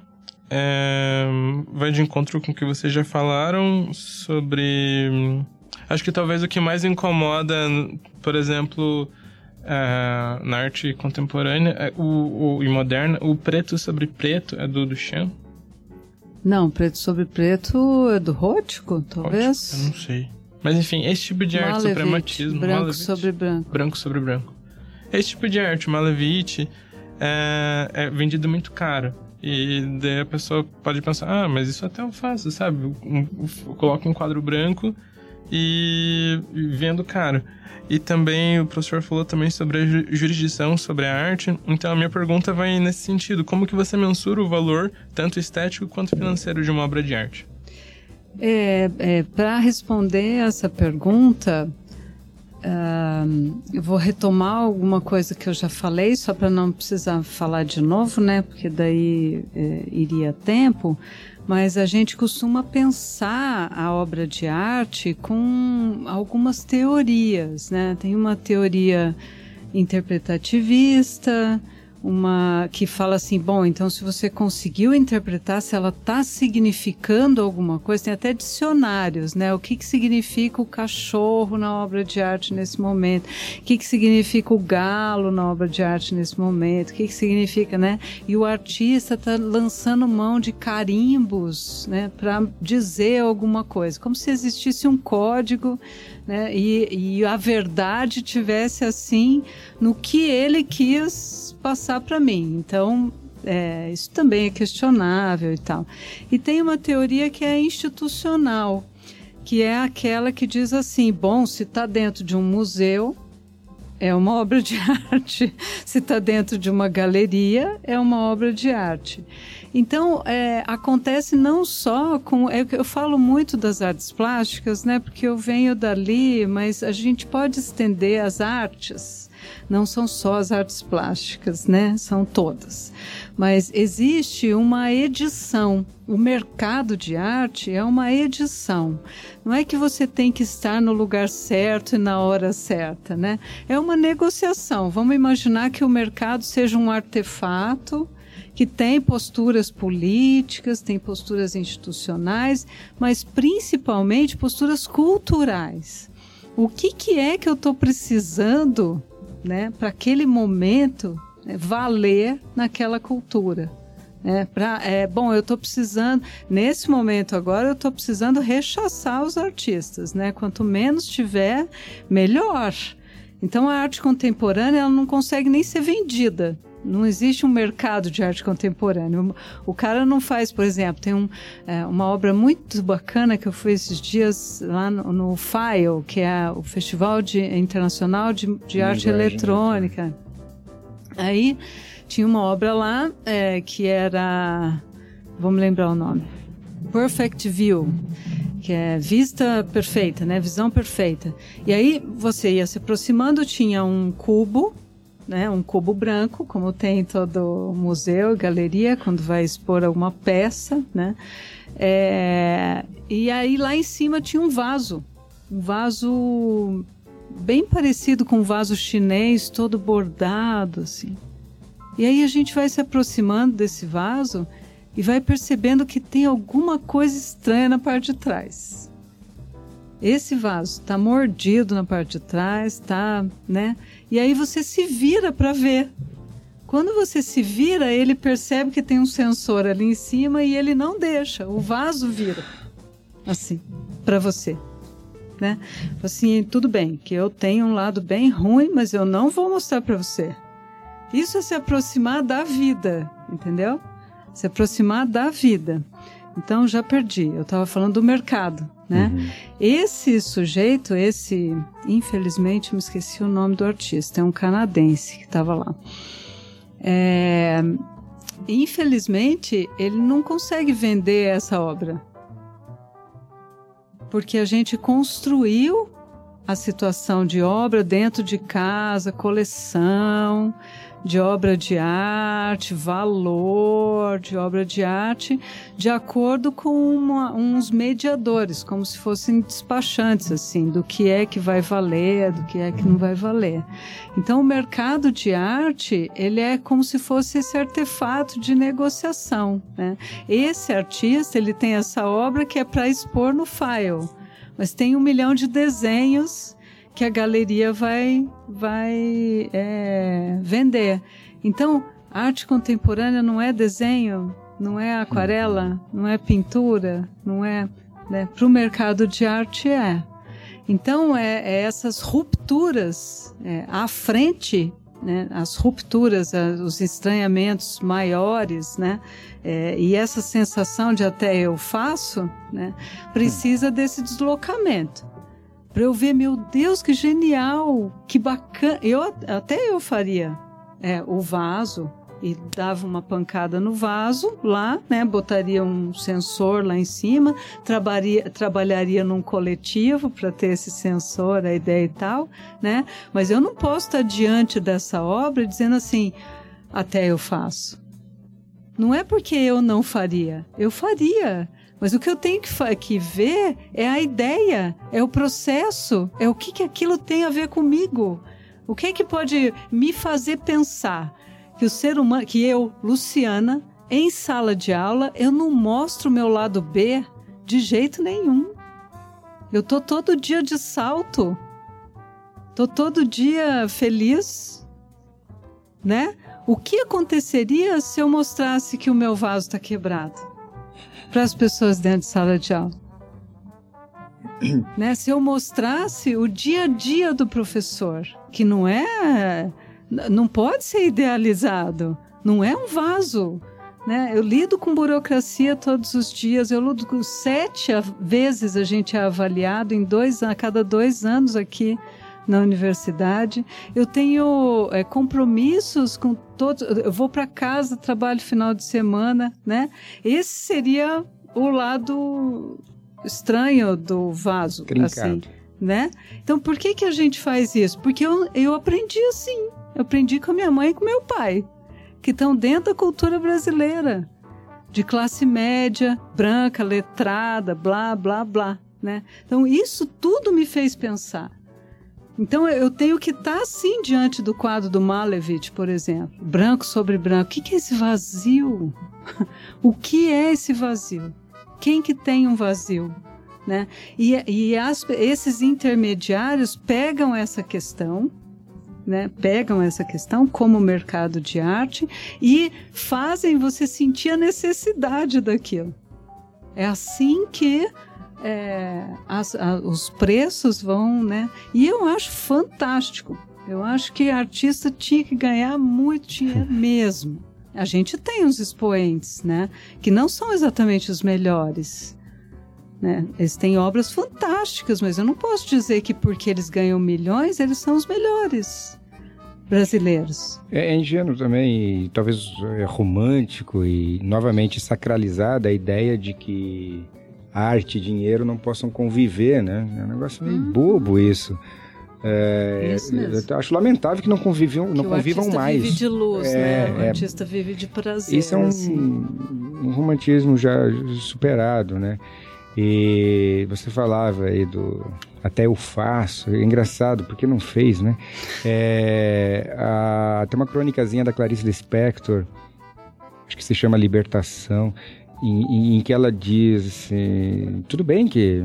é, vai de encontro com o que vocês já falaram sobre. Acho que talvez o que mais incomoda, por exemplo, é, na arte contemporânea é o, o, e moderna, o preto sobre preto é do Duchamp? Não, preto sobre preto é do Rótico, talvez? Rótico, eu não sei. Mas enfim, esse tipo de arte, suprematismo. Branco sobre branco. Branco sobre branco. Esse tipo de arte, Malevich, é, é vendido muito caro. E daí a pessoa pode pensar, ah, mas isso até eu faço, sabe? Eu, eu coloco um quadro branco e, vendo caro. E também o professor falou também sobre a jurisdição, sobre a arte. Então a minha pergunta vai nesse sentido: como que você mensura o valor tanto estético quanto financeiro de uma obra de arte? É, é Para responder essa pergunta, eu vou retomar alguma coisa que eu já falei, só para não precisar falar de novo, né? Porque daí é, iria tempo. Mas a gente costuma pensar a obra de arte com algumas teorias, né? Tem uma teoria interpretativista, uma que fala assim, bom, então se você conseguiu interpretar, se ela está significando alguma coisa, tem até dicionários, né? O que, que significa o cachorro na obra de arte nesse momento? O que, que significa o galo na obra de arte nesse momento? O que, que significa, né? E o artista está lançando mão de carimbos, né? Para dizer alguma coisa, como se existisse um código né? E, e a verdade tivesse assim no que ele quis passar para mim. Então, é, isso também é questionável e tal. E tem uma teoria que é institucional, que é aquela que diz assim: bom, se está dentro de um museu, é uma obra de arte. Se está dentro de uma galeria, é uma obra de arte. Então, é, acontece não só com. É, eu falo muito das artes plásticas, né? Porque eu venho dali, mas a gente pode estender as artes. Não são só as artes plásticas, né? São todas. Mas existe uma edição. O mercado de arte é uma edição. Não é que você tem que estar no lugar certo e na hora certa, né? É uma negociação. Vamos imaginar que o mercado seja um artefato que tem posturas políticas, tem posturas institucionais, mas principalmente posturas culturais. O que, que é que eu estou precisando né, para aquele momento né, valer naquela cultura? É, pra, é, bom, eu estou precisando, nesse momento agora, eu estou precisando rechaçar os artistas, né? Quanto menos tiver, melhor. Então a arte contemporânea ela não consegue nem ser vendida. Não existe um mercado de arte contemporânea. O cara não faz, por exemplo, tem um, é, uma obra muito bacana que eu fui esses dias lá no, no FILE, que é o Festival de, Internacional de, de Arte Eletrônica. Aí tinha uma obra lá é, que era. Vamos lembrar o nome. Perfect View que é vista perfeita, né? Visão perfeita. E aí você ia se aproximando, tinha um cubo né, um cubo branco, como tem todo museu, galeria, quando vai expor alguma peça, né? É, e aí lá em cima tinha um vaso, um vaso bem parecido com um vaso chinês, todo bordado assim. E aí a gente vai se aproximando desse vaso e vai percebendo que tem alguma coisa estranha na parte de trás. Esse vaso está mordido na parte de trás, está, né? E aí você se vira para ver. Quando você se vira, ele percebe que tem um sensor ali em cima e ele não deixa. O vaso vira assim para você, né? Assim, tudo bem, que eu tenho um lado bem ruim, mas eu não vou mostrar para você. Isso é se aproximar da vida, entendeu? Se aproximar da vida. Então já perdi. Eu estava falando do mercado né? Uhum. Esse sujeito, esse, infelizmente, me esqueci o nome do artista, é um canadense que estava lá. É, infelizmente, ele não consegue vender essa obra. Porque a gente construiu a situação de obra dentro de casa, coleção, de obra de arte, valor de obra de arte, de acordo com uma, uns mediadores, como se fossem despachantes, assim, do que é que vai valer, do que é que não vai valer. Então, o mercado de arte, ele é como se fosse esse artefato de negociação, né? Esse artista, ele tem essa obra que é para expor no file, mas tem um milhão de desenhos que a galeria vai, vai é, vender. Então, arte contemporânea não é desenho, não é aquarela, não é pintura, não é. Né? Para o mercado de arte é. Então, é, é essas rupturas é, à frente né, as rupturas, os estranhamentos maiores, né, é, e essa sensação de até eu faço, né, precisa desse deslocamento para eu ver, meu Deus, que genial, que bacana. Eu até eu faria é, o vaso, e dava uma pancada no vaso lá, né? Botaria um sensor lá em cima, trabalharia, trabalharia num coletivo para ter esse sensor, a ideia e tal, né? Mas eu não posso estar diante dessa obra dizendo assim, até eu faço. Não é porque eu não faria, eu faria. Mas o que eu tenho que, que ver é a ideia, é o processo, é o que, que aquilo tem a ver comigo. O que é que pode me fazer pensar que o ser humano, que eu, Luciana, em sala de aula, eu não mostro o meu lado B de jeito nenhum. Eu tô todo dia de salto. Tô todo dia feliz, né? O que aconteceria se eu mostrasse que o meu vaso está quebrado para as pessoas dentro de sala de aula? né? Se eu mostrasse o dia a dia do professor, que não é não pode ser idealizado. Não é um vaso. Né? Eu lido com burocracia todos os dias. Eu lido com sete vezes a gente é avaliado em dois a cada dois anos aqui na universidade. Eu tenho é, compromissos com todos. Eu vou para casa, trabalho final de semana, né? Esse seria o lado estranho do vaso, Trincado. assim, né? Então, por que que a gente faz isso? Porque eu, eu aprendi assim. Eu aprendi com a minha mãe e com meu pai, que estão dentro da cultura brasileira, de classe média, branca, letrada, blá, blá, blá. Né? Então, isso tudo me fez pensar. Então, eu tenho que estar assim diante do quadro do Malevich, por exemplo, branco sobre branco. O que é esse vazio? o que é esse vazio? Quem que tem um vazio? Né? E, e as, esses intermediários pegam essa questão né, pegam essa questão como mercado de arte e fazem você sentir a necessidade daquilo. É assim que é, as, a, os preços vão, né? E eu acho fantástico. Eu acho que artista tinha que ganhar muito dinheiro mesmo. A gente tem uns expoentes, né? Que não são exatamente os melhores. Né? Eles têm obras fantásticas, mas eu não posso dizer que porque eles ganham milhões, eles são os melhores brasileiros. É, é ingênuo também, e talvez é romântico e novamente sacralizada a ideia de que arte e dinheiro não possam conviver, né? É um negócio meio hum. bobo isso. É, isso eu acho lamentável que não convivam, não convivam mais. vive de luz, é, né? O é, artista vive de prazer. Isso é um, assim. um romantismo já superado, né? E você falava aí do até eu faço, é engraçado porque não fez, né? É, a, tem uma crônicazinha da Clarice Lispector, acho que se chama Libertação, em, em, que ela diz assim, tudo bem que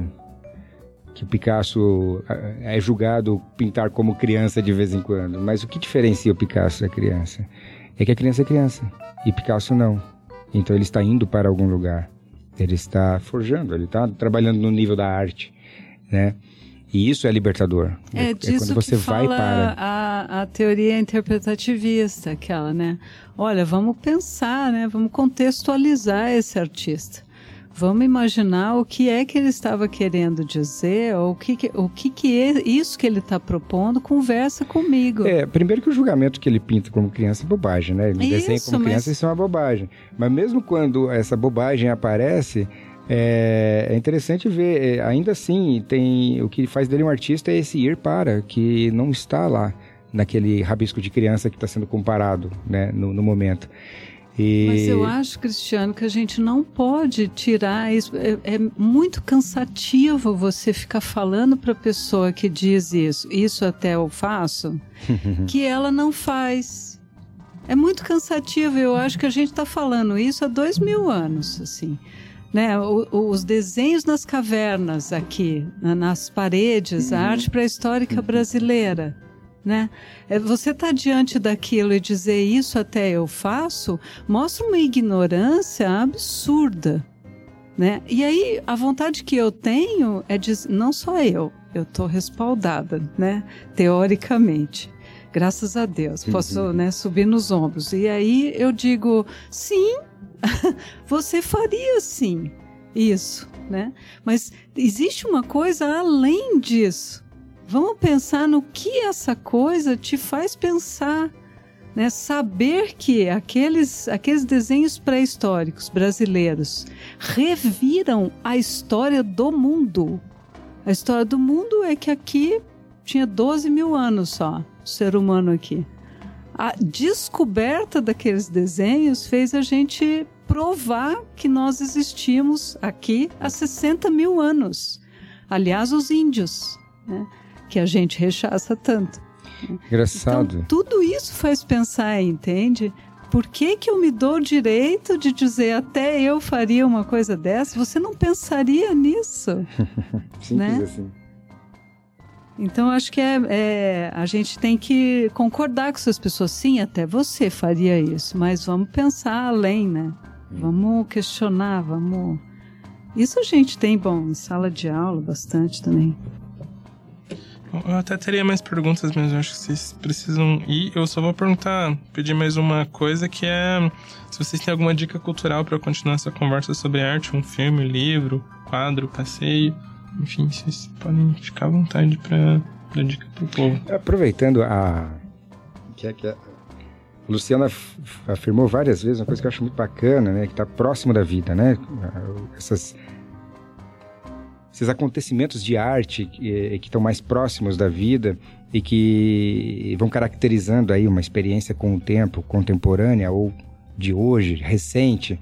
que Picasso é julgado pintar como criança de vez em quando, mas o que diferencia o Picasso da criança? É que a criança é criança e Picasso não. Então ele está indo para algum lugar. Ele está forjando, ele está trabalhando no nível da arte, né? E isso é libertador. É, é disso quando você que vai para a, a teoria interpretativista, aquela, né? Olha, vamos pensar, né? Vamos contextualizar esse artista. Vamos imaginar o que é que ele estava querendo dizer, ou o que, que o que, que é isso que ele está propondo, conversa comigo. É, primeiro que o julgamento que ele pinta como criança é bobagem, né? Ele isso, desenha como criança, mas... isso é uma bobagem. Mas mesmo quando essa bobagem aparece, é, é, interessante ver, é, ainda assim, tem o que faz dele um artista é esse ir para, que não está lá naquele rabisco de criança que está sendo comparado né, no, no momento. E... Mas eu acho, Cristiano, que a gente não pode tirar isso. É, é muito cansativo você ficar falando para a pessoa que diz isso, isso até eu faço, que ela não faz. É muito cansativo. Eu acho que a gente está falando isso há dois mil anos, assim. Né, os desenhos nas cavernas aqui, nas paredes, a arte pré-histórica brasileira né? É, você está diante daquilo e dizer isso até eu faço, mostra uma ignorância absurda, né? E aí a vontade que eu tenho é de não só eu, eu estou respaldada, né? Teoricamente, graças a Deus, posso uhum. né, subir nos ombros. E aí eu digo, sim, você faria sim isso, né? Mas existe uma coisa além disso Vamos pensar no que essa coisa te faz pensar. né, saber que aqueles, aqueles desenhos pré-históricos brasileiros reviram a história do mundo. A história do mundo é que aqui tinha 12 mil anos só, o ser humano aqui. A descoberta daqueles desenhos fez a gente provar que nós existimos aqui há 60 mil anos. Aliás, os índios, né, que a gente rechaça tanto. Engraçado. Então, tudo isso faz pensar, entende? Por que, que eu me dou o direito de dizer até eu faria uma coisa dessa? Você não pensaria nisso. Simples né? assim. Então, acho que é, é, a gente tem que concordar com essas pessoas. Sim, até você faria isso, mas vamos pensar além, né? Vamos questionar, vamos. Isso a gente tem, bom, em sala de aula bastante também. Eu até teria mais perguntas, mas eu acho que vocês precisam ir. Eu só vou perguntar, pedir mais uma coisa que é se vocês têm alguma dica cultural para continuar essa conversa sobre arte, um filme, livro, quadro, passeio, enfim, vocês podem ficar à vontade para dar dica pro povo. Aproveitando a que é que a Luciana afirmou várias vezes uma coisa que eu acho muito bacana, né, que está próximo da vida, né? Essas esses acontecimentos de arte que, estão mais próximos da vida e que vão caracterizando aí uma experiência com o tempo, contemporânea ou de hoje, recente,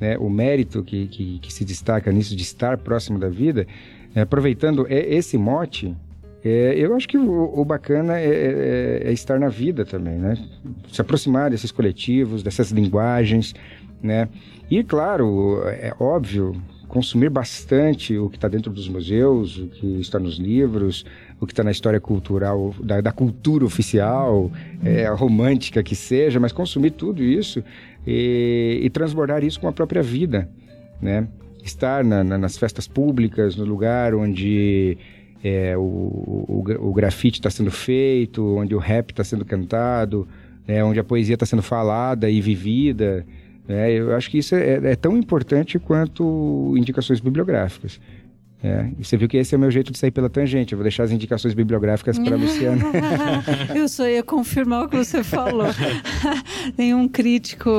né? O mérito que, que, que se destaca nisso de estar próximo da vida, é, aproveitando esse mote, é, eu acho que o, o bacana é, é- é estar na vida também, né? Se aproximar desses coletivos, dessas linguagens, né? E, claro, é óbvio, consumir bastante o que está dentro dos museus, o que está nos livros, o que está na história cultural, da, da cultura oficial, é, romântica que seja, mas consumir tudo isso e, e transbordar isso com a própria vida, né? Estar na- na- nas festas públicas, no lugar onde é, o, o, o grafite está sendo feito, onde o rap está sendo cantado, né, onde a poesia está sendo falada e vivida. né, eu acho que isso é, é tão importante quanto indicações bibliográficas. É, e você viu que esse é o meu jeito de sair pela tangente. Eu vou deixar as indicações bibliográficas para Luciana. Eu só ia confirmar o que você falou. Tem um crítico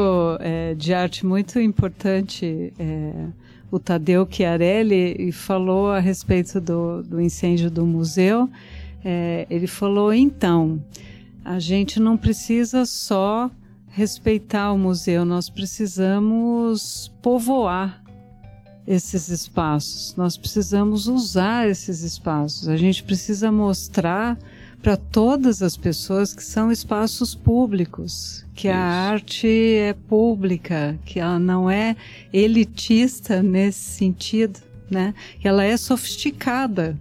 é, de arte muito importante, é, o Tadeu Chiarelli, e falou a respeito do, do incêndio do museu. É, ele falou: então, a gente não precisa só respeitar o museu, nós precisamos povoar esses espaços. Nós precisamos usar esses espaços. A gente precisa mostrar para todas as pessoas que são espaços públicos, que a arte é pública, que ela não é elitista nesse sentido, né? Ela é sofisticada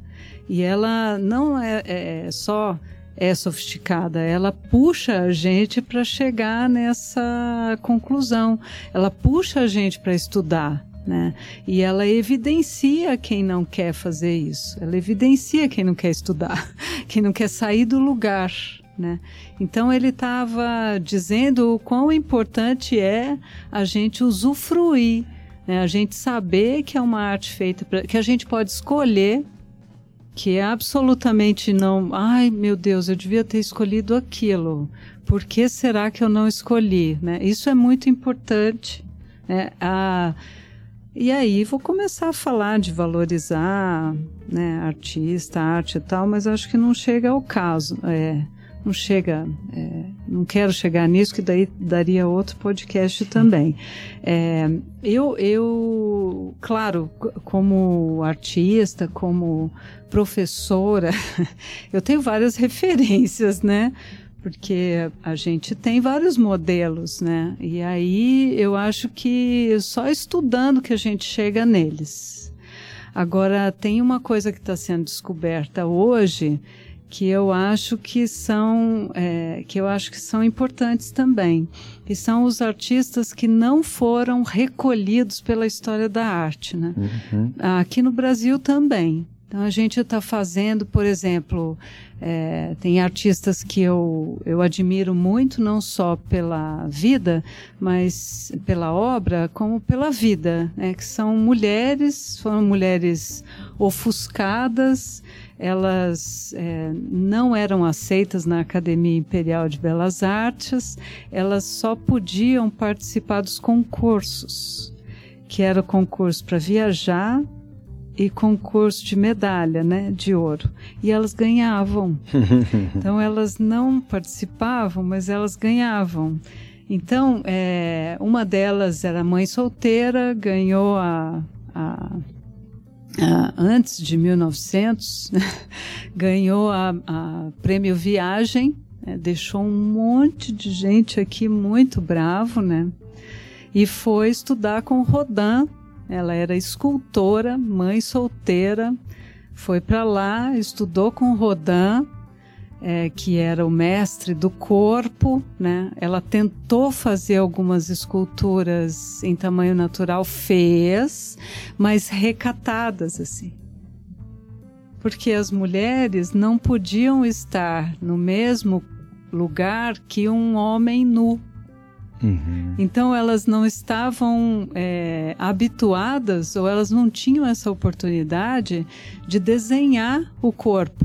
e ela não é, é só é sofisticada, ela puxa a gente para chegar nessa conclusão. Ela puxa a gente para estudar, né? E ela evidencia quem não quer fazer isso. Ela evidencia quem não quer estudar, quem não quer sair do lugar, né? Então ele estava dizendo o quão importante é a gente usufruir, né? A gente saber que é uma arte feita pra, que a gente pode escolher que é absolutamente não. Ai, meu Deus, eu devia ter escolhido aquilo. Por que será que eu não escolhi? Né? Isso é muito importante. Né? A, e aí vou começar a falar de valorizar né, artista, arte e tal, mas acho que não chega ao caso. É, não chega, é, não quero chegar nisso, que daí daria outro podcast também. É, eu, eu, claro, como artista, como professora, eu tenho várias referências, né? Porque a gente tem vários modelos, né? E aí eu acho que só estudando que a gente chega neles. Agora, tem uma coisa que está sendo descoberta hoje que eu acho que são é, que eu acho que são importantes também que são os artistas que não foram recolhidos pela história da arte né Uhum. aqui no Brasil também Então a gente está fazendo, por exemplo, é, tem artistas que eu, eu admiro muito, não só pela vida, mas pela obra, como pela vida, né? que são mulheres, foram mulheres ofuscadas, elas é, não eram aceitas na Academia Imperial de Belas Artes, elas só podiam participar dos concursos, que era o concurso para viajar, e concurso de medalha, né, de ouro. E elas ganhavam. então elas não participavam, mas elas ganhavam. Então, é, uma delas era mãe solteira, ganhou a, a, a antes de 1900, né, ganhou a, a prêmio Viagem, né, deixou um monte de gente aqui muito bravo, né? E foi estudar com Rodin ela era escultora, mãe solteira, foi para lá, estudou com Rodin, é, que era o mestre do corpo, né? Ela tentou fazer algumas esculturas em tamanho natural, feias, mas recatadas assim. Porque as mulheres não podiam estar no mesmo lugar que um homem nu. Uhum. Então elas não estavam é, habituadas ou elas não tinham essa oportunidade de desenhar o corpo.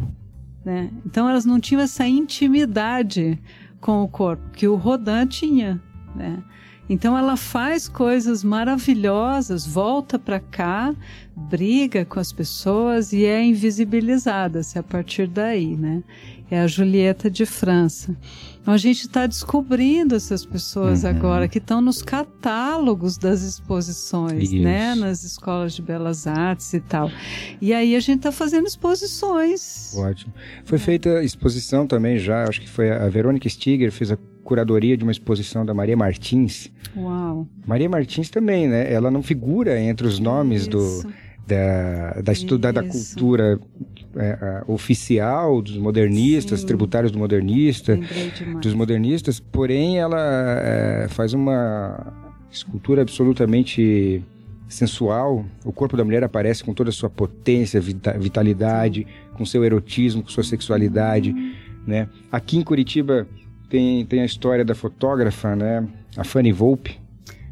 Né? Então elas não tinham essa intimidade com o corpo que o Rodin tinha. Né? Então ela faz coisas maravilhosas, volta para cá, briga com as pessoas e é invisibilizada-se a partir daí, né? É a Julieta de França. Então a gente está descobrindo essas pessoas uhum. agora que estão nos catálogos das exposições, Isso. né? Nas escolas de belas artes e tal. E aí a gente está fazendo exposições. Ótimo. Foi feita exposição também já, acho que foi a Verônica Stiger fez a curadoria de uma exposição da Maria Martins. Uau. Maria Martins também, né? Ela não figura entre os nomes Isso. do da, da, estuda, da cultura é, oficial dos modernistas, Sim. tributários do modernista, dos modernistas, porém ela é, faz uma escultura absolutamente sensual. O corpo da mulher aparece com toda a sua potência, vitalidade, Sim. com seu erotismo, com sua sexualidade, uhum. né? Aqui em Curitiba tem, tem a história da fotógrafa, né? A Fanny Volpe,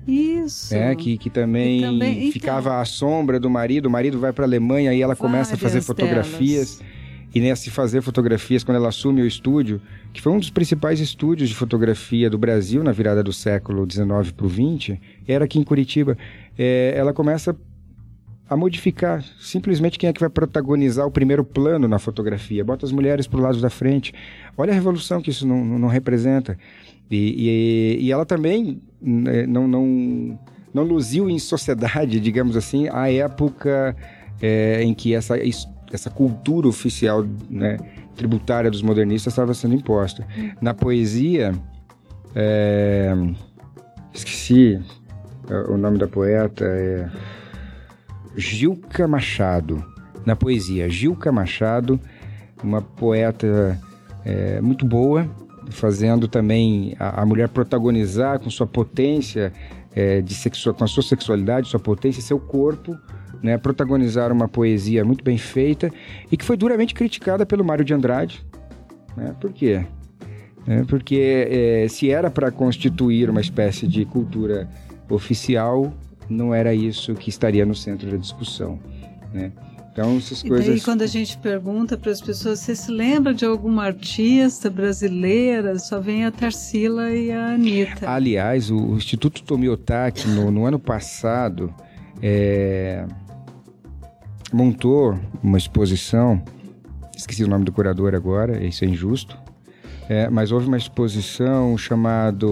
isso. É, que, que também, também então, ficava à sombra do marido. O marido vai para a Alemanha e ela começa a fazer fotografias. Delas. E nessa fazer fotografias, quando ela assume o estúdio, que foi um dos principais estúdios de fotografia do Brasil na virada do século XIX para o XX, era aqui em Curitiba. É, ela começa a modificar simplesmente quem é que vai protagonizar o primeiro plano na fotografia. Bota as mulheres para o lado da frente. Olha a revolução que isso não, não representa. E, e, e ela também né, não, não, não luziu em sociedade, digamos assim, a época é, em que essa, essa cultura oficial né, tributária dos modernistas estava sendo imposta. Na poesia, é, esqueci é, o nome da poeta, é Gilca Machado. Na poesia, Gilca Machado, uma poeta é, muito boa, fazendo também a, a mulher protagonizar com sua potência, é, de sexual, com a sua sexualidade, sua potência, seu corpo, né, protagonizar uma poesia muito bem feita e que foi duramente criticada pelo Mário de Andrade. Né? Por quê? É, porque é, se era para constituir uma espécie de cultura oficial, não era isso que estaria no centro da discussão. Né? Então, essas e coisas. E quando a gente pergunta para as pessoas, você se lembra de alguma artista brasileira? Só vem a Tarsila e a Anitta. Aliás, o, o Instituto Tomiotaki, no, no ano passado, é, montou uma exposição. Esqueci o nome do curador agora, isso é injusto. É, mas houve uma exposição chamada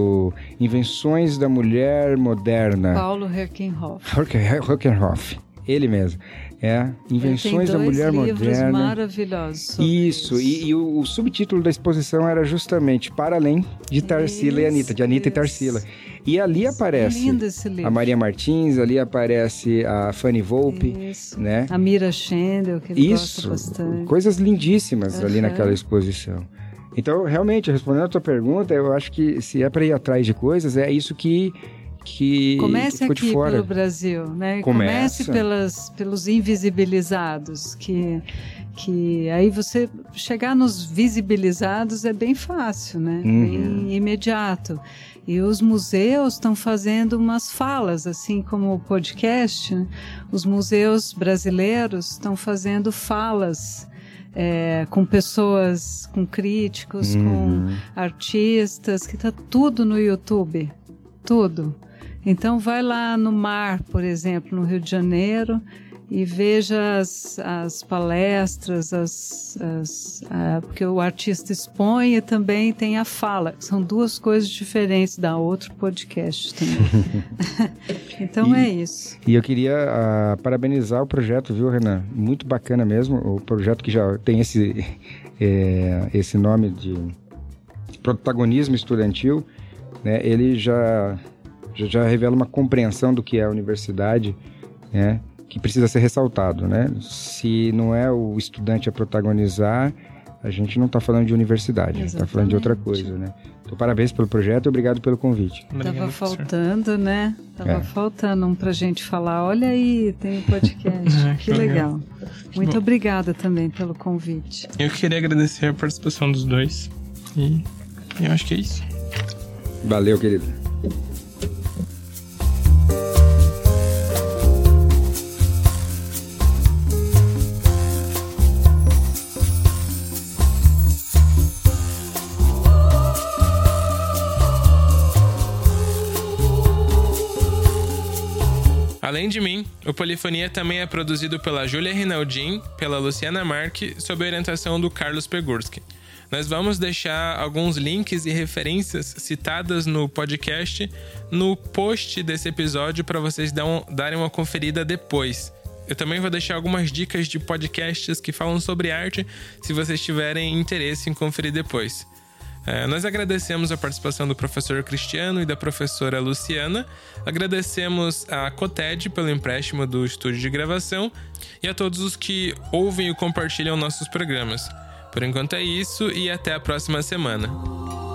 Invenções da Mulher Moderna. Paulo Herkenhoff. Herkenhoff, ele mesmo. É, Invenções da Mulher Moderna. maravilhosos. Isso, e, e o, o, subtítulo da exposição era justamente Para Além de Tarsila isso, e Anitta, de Anitta isso. e Tarsila. E ali aparece a Maria Martins, ali aparece a Fanny Volpe, isso. né? A Mira Schendel, que ele Isso, bastante. coisas lindíssimas uhum. ali naquela exposição. Então, realmente, respondendo a tua pergunta, eu acho que se é para ir atrás de coisas, é isso que que comece aqui pelo Brasil, né? Começa. Comece pelas, pelos invisibilizados, que que aí você chegar nos visibilizados é bem fácil, né? Uhum. Bem imediato. E os museus estão fazendo umas falas, assim como o podcast. né? Os museus brasileiros estão fazendo falas é, com pessoas, com críticos, Uhum. com artistas, que está tudo no YouTube, tudo. Então vai lá no mar, por exemplo, no Rio de Janeiro e veja as, as palestras, as, as, porque o artista expõe e também tem a fala. São duas coisas diferentes da outro podcast também. então E- é isso. E eu queria ah, parabenizar o projeto, viu, Renan? Muito bacana mesmo. O projeto que já tem esse, eh, esse nome de protagonismo estudantil, né? Ele já, já, já revela uma compreensão do que é a universidade, né? Que precisa ser ressaltado, né? Se não é o estudante a protagonizar, a gente não está falando de universidade, a gente está falando de outra coisa, né? Então, parabéns pelo projeto e obrigado pelo convite. Obrigado, Tava faltando, né? Tava É. faltando um pra gente falar. Olha aí, tem um podcast. É, que que legal. legal. Muito Bom. obrigada também pelo convite. Eu queria agradecer a participação dos dois. E eu acho que é isso. Valeu, querido. Além de mim, o Polifonia também é produzido pela Júlia Rinaldin, pela Luciana Marque, sob a orientação do Carlos Pegurski. Nós vamos deixar alguns links e referências citadas no podcast no post desse episódio para vocês darem uma conferida depois. Eu também vou deixar algumas dicas de podcasts que falam sobre arte, se vocês tiverem interesse em conferir depois. É, nós agradecemos a participação do professor Cristiano e da professora Luciana. Agradecemos a Coted pelo empréstimo do estúdio de gravação e a todos os que ouvem e compartilham nossos programas. Por enquanto é isso e até a próxima semana.